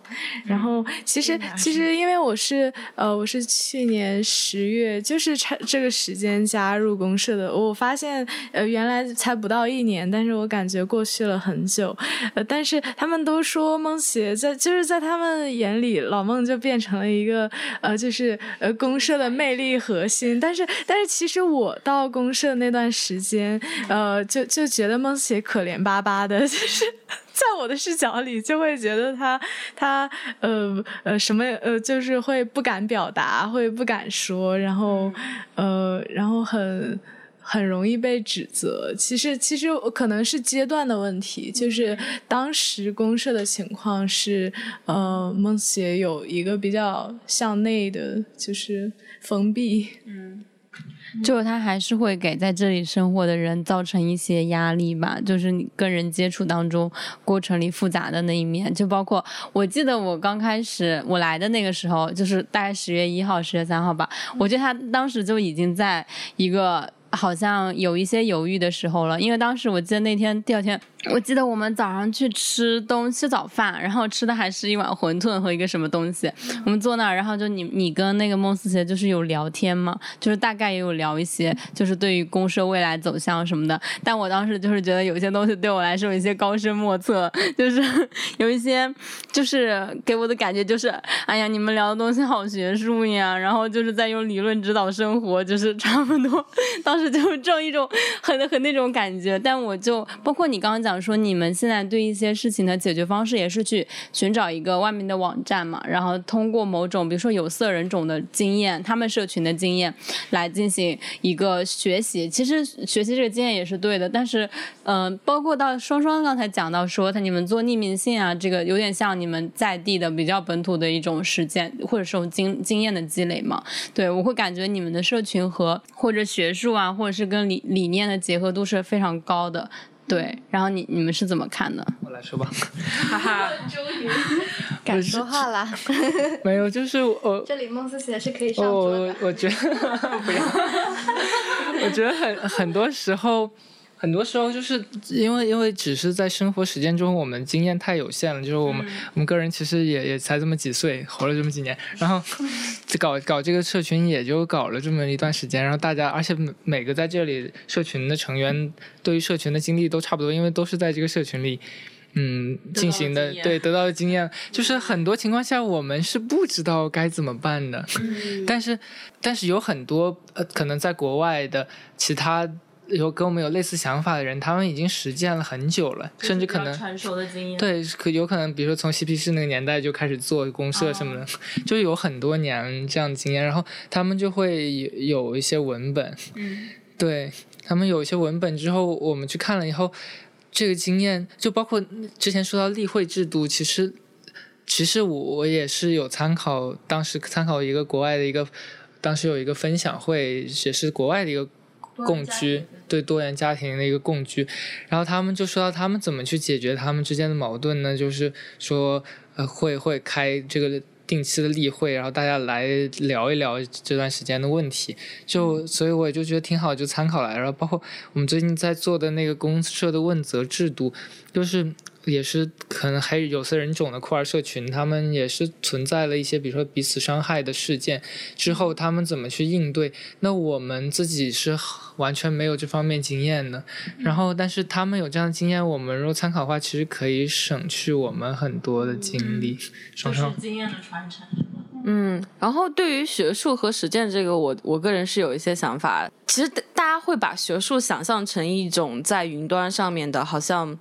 然后其实其实因为我是呃我是去年十月就是差这个时间加入公社的，我发现呃原来才不到一年，但是我感觉过去了很久，呃但是他们都说梦协在就是在他们眼里老孟就变成了一个呃就是呃公社的魅力核心，但是但是其实我到公社那段时间呃就就觉得梦协可怜巴巴。的 就是在我的视角里，就会觉得他他呃呃什么呃，就是会不敢表达，会不敢说，然后呃然后很很容易被指责。其实其实可能是阶段的问题，就是当时公社的情况是呃孟协有一个比较向内的，就是封闭。嗯。就他还是会给在这里生活的人造成一些压力吧，就是你跟人接触当中过程里复杂的那一面，就包括我记得我刚开始我来的那个时候，就是大概十月一号、十月三号吧，我觉得他当时就已经在一个。好像有一些犹豫的时候了，因为当时我记得那天第二天，我记得我们早上去吃东吃早饭，然后吃的还是一碗馄饨和一个什么东西。我们坐那儿，然后就你你跟那个孟思杰就是有聊天嘛，就是大概也有聊一些，就是对于公社未来走向什么的。但我当时就是觉得有些东西对我来说有一些高深莫测，就是有一些就是给我的感觉就是，哎呀，你们聊的东西好学术呀，然后就是在用理论指导生活，就是差不多当。是就是这种一种很很那种感觉，但我就包括你刚刚讲说，你们现在对一些事情的解决方式也是去寻找一个外面的网站嘛，然后通过某种比如说有色人种的经验，他们社群的经验来进行一个学习。其实学习这个经验也是对的，但是嗯，包括到双双刚才讲到说，他你们做匿名信啊，这个有点像你们在地的比较本土的一种实践或者是经经验的积累嘛。对我会感觉你们的社群和或者学术啊。或者是跟理理念的结合度是非常高的，对。然后你你们是怎么看的？我来说吧。哈哈，终于敢说话了。没有，就是我。这里孟思琪是可以上桌的。我我觉得不要。我觉得很很多时候。很多时候就是因为因为只是在生活实践中，我们经验太有限了。就是我们我们个人其实也也才这么几岁，活了这么几年，然后 搞搞这个社群也就搞了这么一段时间。然后大家，而且每个在这里社群的成员，对于社群的经历都差不多，因为都是在这个社群里，嗯，进行的对得到的经验，就是很多情况下我们是不知道该怎么办的。但是但是有很多呃，可能在国外的其他。有跟我们有类似想法的人，他们已经实践了很久了，甚至可能成熟的经验。对，可有可能，比如说从嬉皮士那个年代就开始做公社什么的，就有很多年这样的经验。然后他们就会有一些文本，嗯，对他们有一些文本之后，我们去看了以后，这个经验就包括之前说到例会制度，其实其实我我也是有参考，当时参考一个国外的一个，当时有一个分享会，也是国外的一个。共居对多元家庭的一个共居，然后他们就说到他们怎么去解决他们之间的矛盾呢？就是说，呃，会会开这个定期的例会，然后大家来聊一聊这段时间的问题。就所以我也就觉得挺好，就参考来。然后包括我们最近在做的那个公社的问责制度，就是。也是可能还有有色人种的酷儿社群，他们也是存在了一些，比如说彼此伤害的事件之后，他们怎么去应对？那我们自己是完全没有这方面经验的。然后，但是他们有这样的经验，我们如果参考的话，其实可以省去我们很多的精力。双双经验的传承是吗？嗯，然后对于学术和实践这个，我我个人是有一些想法。其实大家会把学术想象成一种在云端上面的，好像。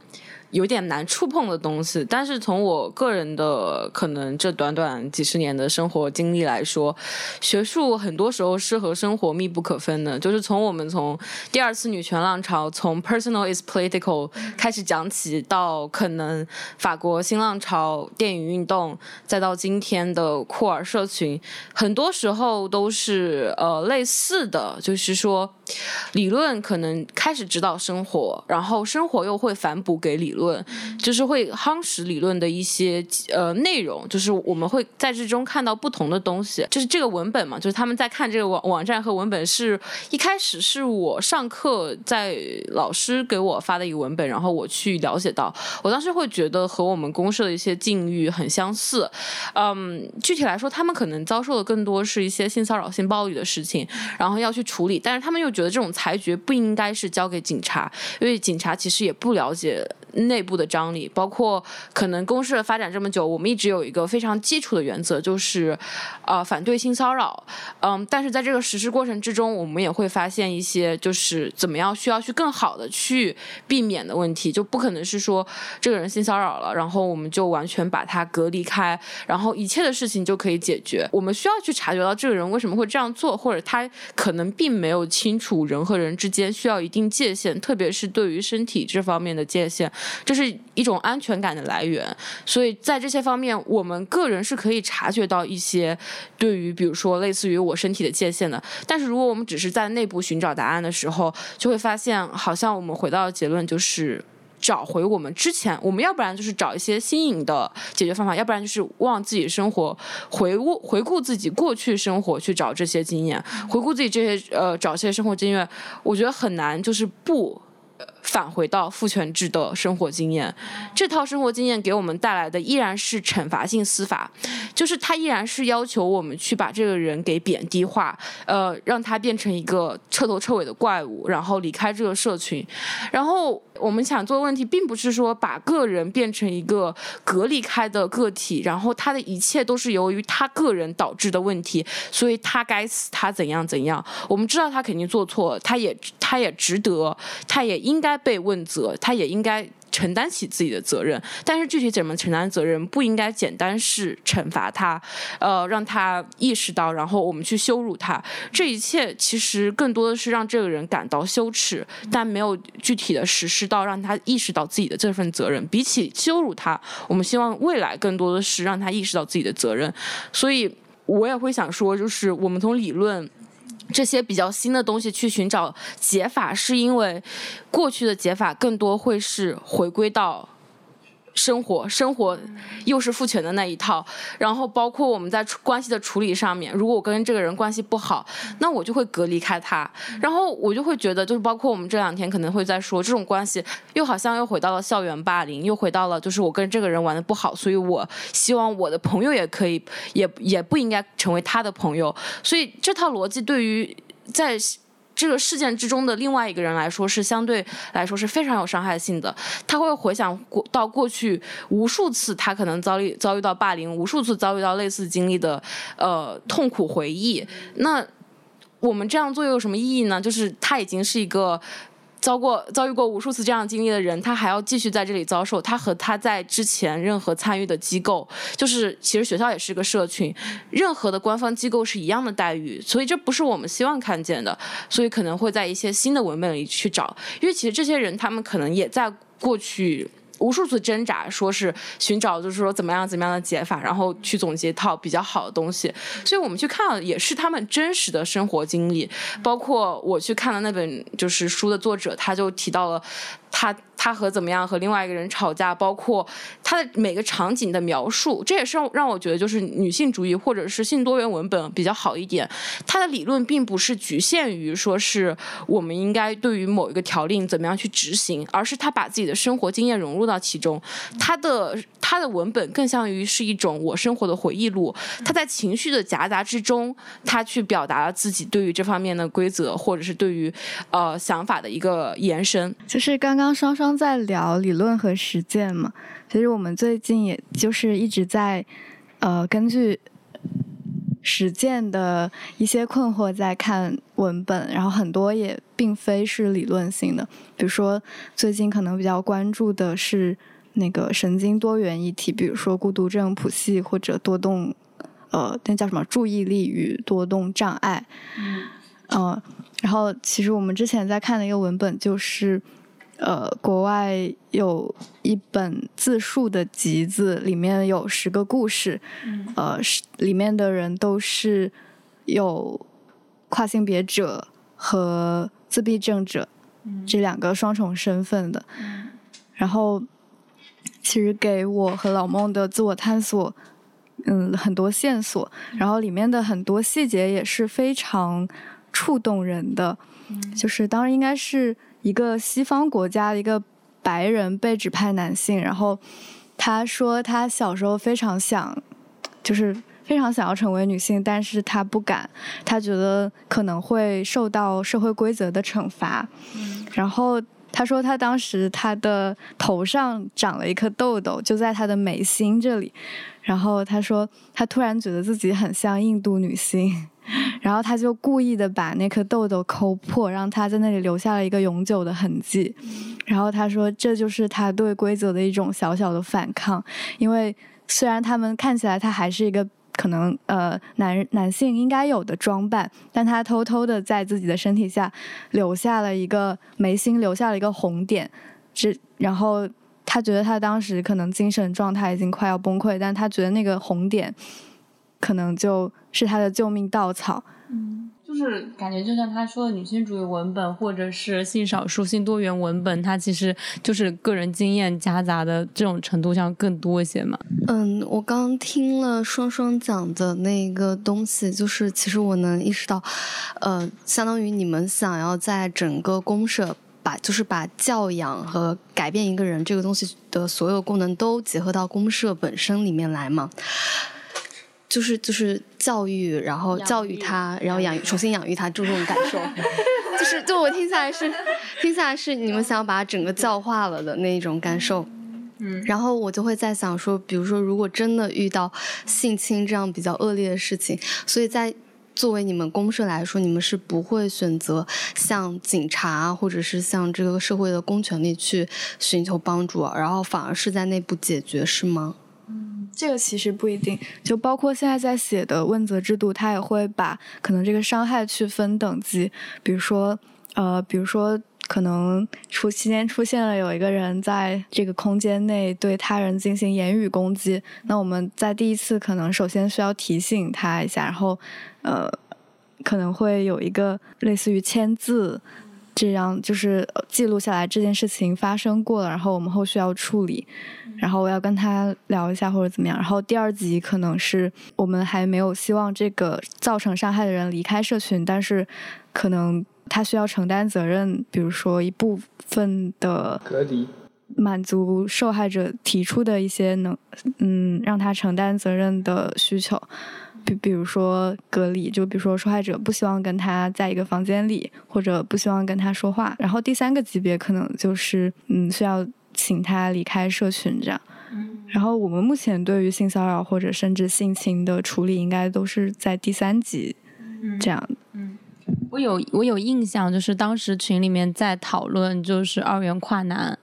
有点难触碰的东西，但是从我个人的可能这短短几十年的生活经历来说，学术很多时候是和生活密不可分的。就是从我们从第二次女权浪潮，从 personal is political 开始讲起，到可能法国新浪潮、电影运动，再到今天的库尔社群，很多时候都是呃类似的，就是说理论可能开始指导生活，然后生活又会反哺给理论。就是会夯实理论的一些呃内容，就是我们会在这中看到不同的东西。就是这个文本嘛，就是他们在看这个网网站和文本，是一开始是我上课在老师给我发的一个文本，然后我去了解到，我当时会觉得和我们公社的一些境遇很相似。嗯，具体来说，他们可能遭受的更多是一些性骚扰、性暴力的事情，然后要去处理，但是他们又觉觉得这种裁决不应该是交给警察，因为警察其实也不了解。内部的张力，包括可能公社发展这么久，我们一直有一个非常基础的原则，就是，呃，反对性骚扰。嗯，但是在这个实施过程之中，我们也会发现一些，就是怎么样需要去更好的去避免的问题，就不可能是说这个人性骚扰了，然后我们就完全把他隔离开，然后一切的事情就可以解决。我们需要去察觉到这个人为什么会这样做，或者他可能并没有清楚人和人之间需要一定界限，特别是对于身体这方面的界限。这是一种安全感的来源，所以在这些方面，我们个人是可以察觉到一些对于，比如说类似于我身体的界限的。但是如果我们只是在内部寻找答案的时候，就会发现，好像我们回到结论就是找回我们之前，我们要不然就是找一些新颖的解决方法，要不然就是忘自己生活，回顾回顾自己过去生活去找这些经验，回顾自己这些呃找这些生活经验，我觉得很难，就是不。返回到父权制的生活经验，这套生活经验给我们带来的依然是惩罚性司法，就是它依然是要求我们去把这个人给贬低化，呃，让他变成一个彻头彻尾的怪物，然后离开这个社群。然后我们想做的问题，并不是说把个人变成一个隔离开的个体，然后他的一切都是由于他个人导致的问题，所以他该死，他怎样怎样。我们知道他肯定做错，他也他也值得，他也应该。被问责，他也应该承担起自己的责任。但是具体怎么承担责任，不应该简单是惩罚他，呃，让他意识到，然后我们去羞辱他。这一切其实更多的是让这个人感到羞耻，但没有具体的实施到让他意识到自己的这份责任。比起羞辱他，我们希望未来更多的是让他意识到自己的责任。所以我也会想说，就是我们从理论。这些比较新的东西去寻找解法，是因为过去的解法更多会是回归到。生活，生活又是父权的那一套，然后包括我们在关系的处理上面，如果我跟这个人关系不好，那我就会隔离开他，然后我就会觉得，就是包括我们这两天可能会在说，这种关系又好像又回到了校园霸凌，又回到了就是我跟这个人玩的不好，所以我希望我的朋友也可以，也也不应该成为他的朋友，所以这套逻辑对于在。这个事件之中的另外一个人来说，是相对来说是非常有伤害性的。他会回想过到过去无数次，他可能遭遇遭遇到霸凌，无数次遭遇到类似经历的呃痛苦回忆。那我们这样做又有什么意义呢？就是他已经是一个。遭过遭遇过无数次这样经历的人，他还要继续在这里遭受。他和他在之前任何参与的机构，就是其实学校也是个社群，任何的官方机构是一样的待遇。所以这不是我们希望看见的。所以可能会在一些新的文本里去找，因为其实这些人他们可能也在过去。无数次挣扎，说是寻找，就是说怎么样怎么样的解法，然后去总结一套比较好的东西。所以我们去看，也是他们真实的生活经历。包括我去看了那本就是书的作者，他就提到了他。他和怎么样和另外一个人吵架，包括他的每个场景的描述，这也是让我觉得就是女性主义或者是性多元文本比较好一点。他的理论并不是局限于说是我们应该对于某一个条令怎么样去执行，而是他把自己的生活经验融入到其中。他的他的文本更像于是一种我生活的回忆录。他在情绪的夹杂之中，他去表达了自己对于这方面的规则或者是对于呃想法的一个延伸。就是刚刚双双。在聊理论和实践嘛，其实我们最近也就是一直在，呃，根据实践的一些困惑在看文本，然后很多也并非是理论性的。比如说，最近可能比较关注的是那个神经多元议题，比如说孤独症谱系或者多动，呃，那叫什么注意力与多动障碍。嗯，然后其实我们之前在看的一个文本就是。呃，国外有一本自述的集子，里面有十个故事，呃，是里面的人都是有跨性别者和自闭症者这两个双重身份的。然后，其实给我和老孟的自我探索，嗯，很多线索。然后里面的很多细节也是非常触动人的，就是当然应该是。一个西方国家的一个白人被指派男性，然后他说他小时候非常想，就是非常想要成为女性，但是他不敢，他觉得可能会受到社会规则的惩罚。然后他说他当时他的头上长了一颗痘痘，就在他的眉心这里。然后他说他突然觉得自己很像印度女性。然后他就故意的把那颗痘痘抠破，让他在那里留下了一个永久的痕迹。然后他说，这就是他对规则的一种小小的反抗。因为虽然他们看起来他还是一个可能呃男男性应该有的装扮，但他偷偷的在自己的身体下留下了一个眉心，留下了一个红点。这然后他觉得他当时可能精神状态已经快要崩溃，但他觉得那个红点。可能就是他的救命稻草。嗯，就是感觉就像他说的，女性主义文本或者是性少数、性多元文本，它其实就是个人经验夹杂的这种程度上更多一些嘛。嗯，我刚听了双双讲的那个东西，就是其实我能意识到，呃，相当于你们想要在整个公社把，就是把教养和改变一个人这个东西的所有功能都结合到公社本身里面来嘛。就是就是教育，然后教育他，然后养重新养育他，就这种感受。就是就我听下来是，听下来是你们想要把整个教化了的那种感受。嗯。然后我就会在想说，比如说，如果真的遇到性侵这样比较恶劣的事情，所以在作为你们公社来说，你们是不会选择向警察或者是向这个社会的公权力去寻求帮助，然后反而是在内部解决，是吗？这个其实不一定，就包括现在在写的问责制度，它也会把可能这个伤害去分等级，比如说，呃，比如说可能出期间出现了有一个人在这个空间内对他人进行言语攻击，那我们在第一次可能首先需要提醒他一下，然后，呃，可能会有一个类似于签字。这样就是记录下来这件事情发生过了，然后我们后续要处理，然后我要跟他聊一下或者怎么样。然后第二集可能是我们还没有希望这个造成伤害的人离开社群，但是可能他需要承担责任，比如说一部分的隔离，满足受害者提出的一些能嗯让他承担责任的需求。比比如说隔离，就比如说受害者不希望跟他在一个房间里，或者不希望跟他说话。然后第三个级别可能就是，嗯，需要请他离开社群这样。然后我们目前对于性骚扰或者甚至性侵的处理，应该都是在第三级这样。嗯，我有我有印象，就是当时群里面在讨论，就是二元跨男。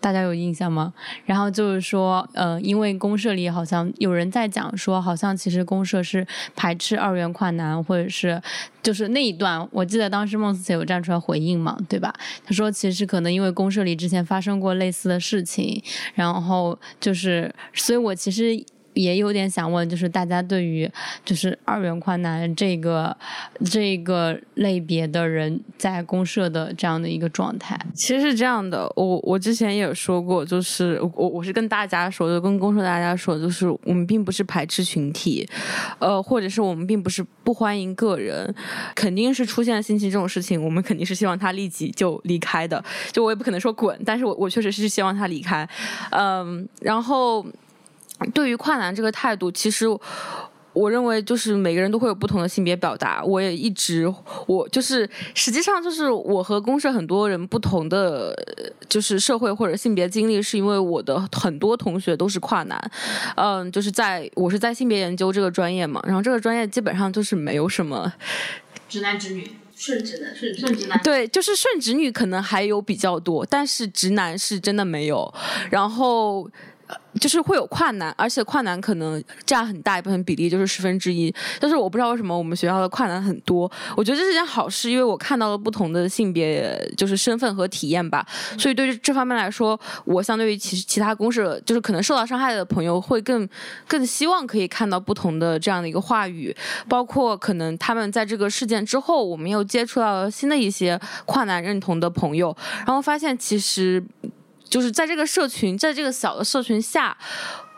大家有印象吗？然后就是说，呃，因为公社里好像有人在讲说，好像其实公社是排斥二元跨男，或者是就是那一段，我记得当时孟思有站出来回应嘛，对吧？他说其实可能因为公社里之前发生过类似的事情，然后就是，所以我其实。也有点想问，就是大家对于就是二元跨男这个这个类别的人在公社的这样的一个状态，其实是这样的。我我之前也说过，就是我我是跟大家说就，跟公社大家说，就是我们并不是排斥群体，呃，或者是我们并不是不欢迎个人，肯定是出现性侵这种事情，我们肯定是希望他立即就离开的。就我也不可能说滚，但是我我确实是希望他离开，嗯，然后。对于跨男这个态度，其实我认为就是每个人都会有不同的性别表达。我也一直，我就是实际上就是我和公社很多人不同的，就是社会或者性别经历，是因为我的很多同学都是跨男。嗯，就是在我是在性别研究这个专业嘛，然后这个专业基本上就是没有什么直男直女。顺直男顺顺直男，对，就是顺直女可能还有比较多，但是直男是真的没有。然后。就是会有跨男，而且跨男可能占很大一部分比例，就是十分之一。但是我不知道为什么我们学校的跨男很多，我觉得这是件好事，因为我看到了不同的性别，就是身份和体验吧。所以对于这方面来说，我相对于其其他公社，就是可能受到伤害的朋友，会更更希望可以看到不同的这样的一个话语，包括可能他们在这个事件之后，我们又接触到了新的一些跨男认同的朋友，然后发现其实。就是在这个社群，在这个小的社群下。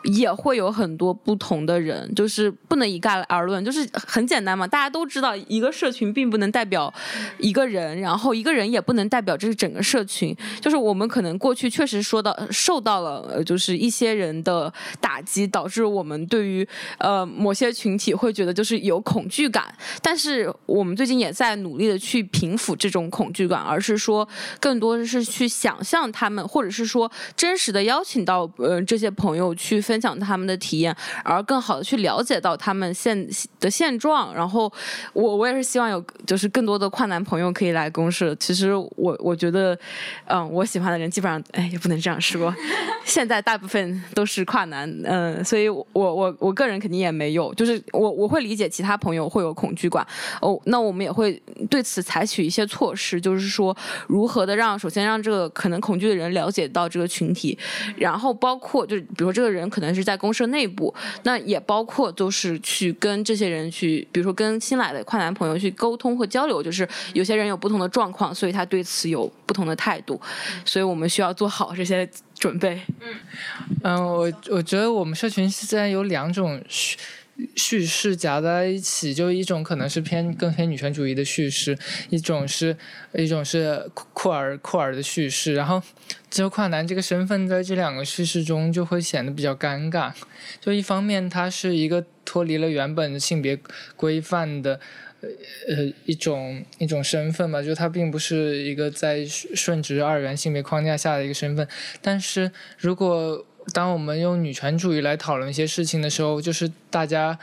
也会有很多不同的人，就是不能一概而论，就是很简单嘛。大家都知道，一个社群并不能代表一个人，然后一个人也不能代表这是整个社群。就是我们可能过去确实说到受到了，就是一些人的打击，导致我们对于呃某些群体会觉得就是有恐惧感。但是我们最近也在努力的去平抚这种恐惧感，而是说更多的是去想象他们，或者是说真实的邀请到呃这些朋友去。分享他们的体验，而更好的去了解到他们现的现状。然后，我我也是希望有就是更多的跨男朋友可以来公社。其实我我觉得，嗯，我喜欢的人基本上，哎，也不能这样说。现在大部分都是跨男，嗯，所以我我我个人肯定也没有。就是我我会理解其他朋友会有恐惧感，哦，那我们也会对此采取一些措施，就是说如何的让首先让这个可能恐惧的人了解到这个群体，然后包括就比如说这个人。可能是在公社内部，那也包括都是去跟这些人去，比如说跟新来的跨男朋友去沟通和交流，就是有些人有不同的状况，所以他对此有不同的态度，所以我们需要做好这些准备。嗯，嗯，我我觉得我们社群现在有两种。叙事夹在一起，就一种可能是偏更偏女权主义的叙事，一种是一种是酷儿酷儿的叙事，然后只有跨男这个身份在这两个叙事中就会显得比较尴尬。就一方面，它是一个脱离了原本性别规范的呃呃一种一种身份嘛，就它并不是一个在顺直二元性别框架下的一个身份，但是如果当我们用女权主义来讨论一些事情的时候，就是大家，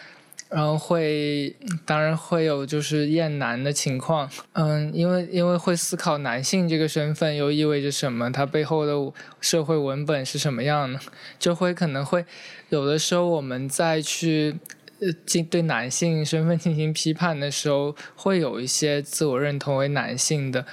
然后会，当然会有就是厌男的情况，嗯，因为因为会思考男性这个身份又意味着什么，它背后的社会文本是什么样的，就会可能会有的时候我们再去呃进对男性身份进行批判的时候，会有一些自我认同为男性的，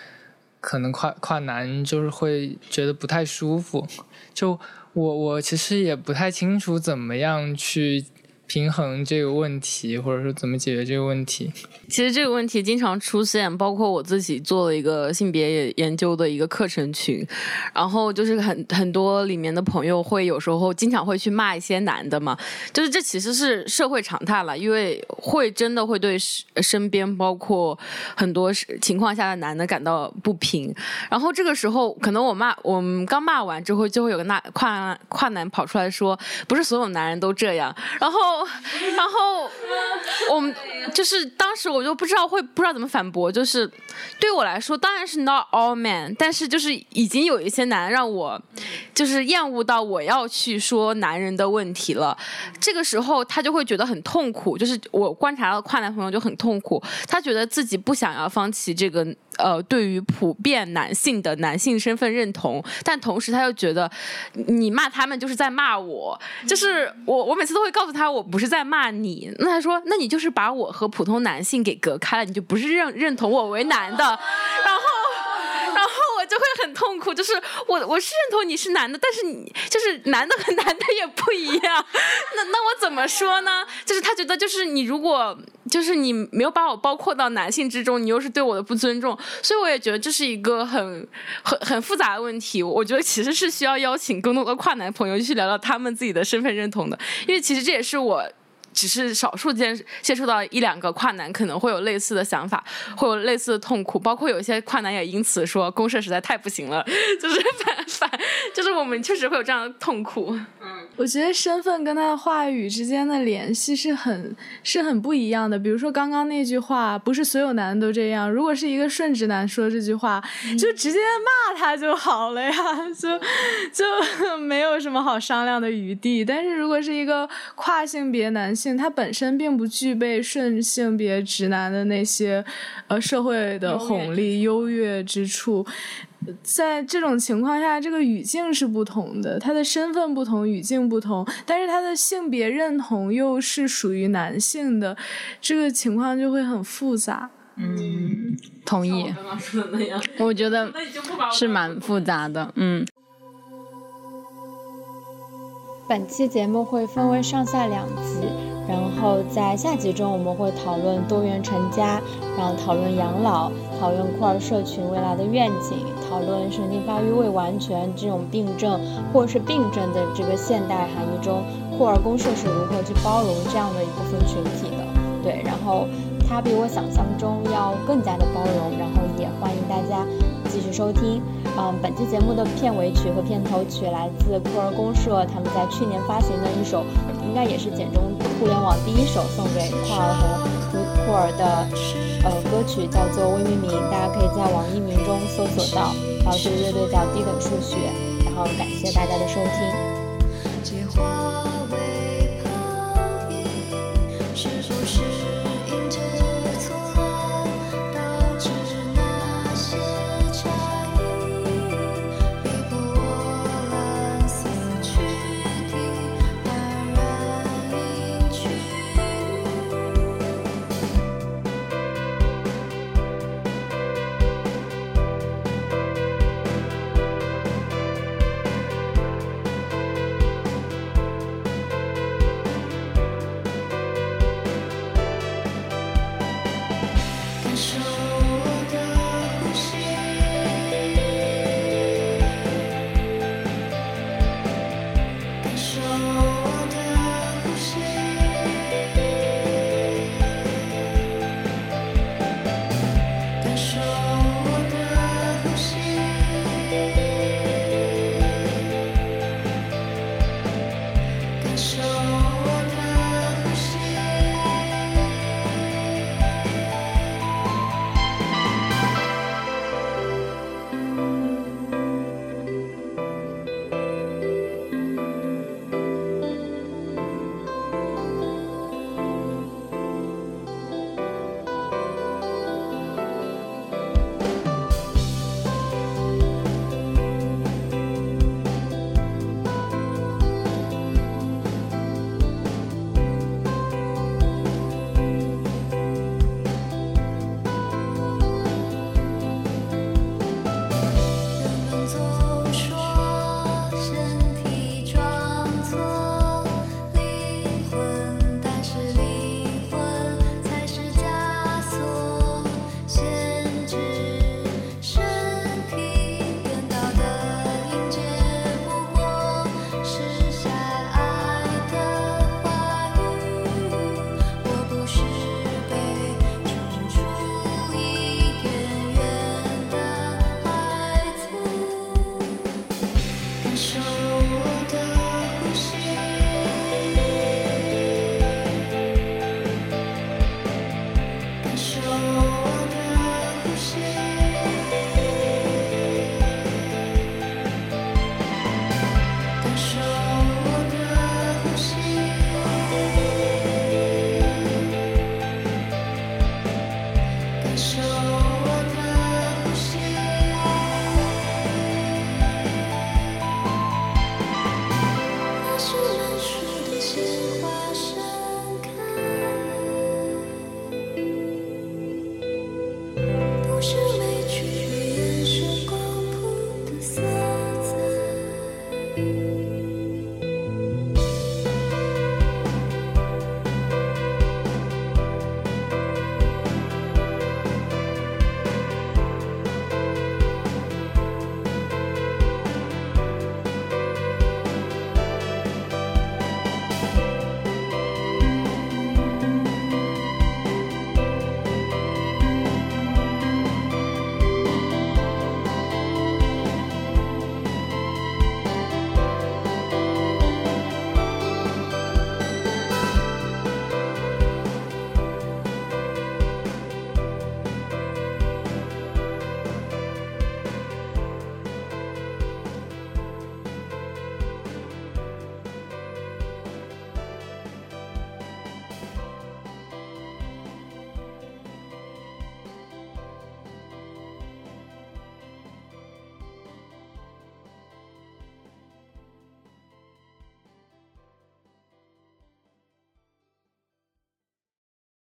可能跨跨男就是会觉得不太舒服，就。我我其实也不太清楚怎么样去。平衡这个问题，或者说怎么解决这个问题？其实这个问题经常出现，包括我自己做了一个性别研究的一个课程群，然后就是很很多里面的朋友会有时候经常会去骂一些男的嘛，就是这其实是社会常态了，因为会真的会对身边包括很多情况下的男的感到不平，然后这个时候可能我骂我们刚骂完之后，就会有个那跨跨男跑出来说，不是所有男人都这样，然后。然后我们就是当时我就不知道会不知道怎么反驳，就是对我来说当然是 not all men，但是就是已经有一些男让我就是厌恶到我要去说男人的问题了。这个时候他就会觉得很痛苦，就是我观察到跨男朋友就很痛苦，他觉得自己不想要放弃这个。呃，对于普遍男性的男性身份认同，但同时他又觉得你骂他们就是在骂我，就是我我每次都会告诉他我不是在骂你，那他说那你就是把我和普通男性给隔开了，你就不是认认同我为男的，然后。然后就会很痛苦，就是我我是认同你是男的，但是你就是男的和男的也不一样，那那我怎么说呢？就是他觉得就是你如果就是你没有把我包括到男性之中，你又是对我的不尊重，所以我也觉得这是一个很很很复杂的问题。我觉得其实是需要邀请更多的跨男朋友去聊聊他们自己的身份认同的，因为其实这也是我。只是少数见接触到一两个跨男可能会有类似的想法，会有类似的痛苦，包括有一些跨男也因此说公社实在太不行了，就是反反，就是我们确实会有这样的痛苦。嗯。我觉得身份跟他的话语之间的联系是很是很不一样的。比如说刚刚那句话，不是所有男的都这样。如果是一个顺直男说这句话，就直接骂他就好了呀，就就没有什么好商量的余地。但是如果是一个跨性别男性，他本身并不具备顺性别直男的那些呃社会的红利优越之处。在这种情况下，这个语境是不同的，他的身份不同，语境不同，但是他的性别认同又是属于男性的，这个情况就会很复杂。嗯，同意。刚刚说的那样，我觉得是蛮复杂的。嗯。本期节目会分为上下两集，然后在下集中我们会讨论多元成家，然后讨论养老，讨论酷儿社群未来的愿景，讨论神经发育未完全这种病症或是病症的这个现代含义中，酷儿公社是如何去包容这样的一部分群体的。对，然后它比我想象中要更加的包容，然后也欢迎大家继续收听。嗯，本期节目的片尾曲和片头曲来自酷儿公社，他们在去年发行的一首，应该也是简中互联网第一首送给酷儿和酷儿的呃歌曲，叫做《未命名》，大家可以在网易云中搜索到。然后这个乐队叫低等数学，然后感谢大家的收听。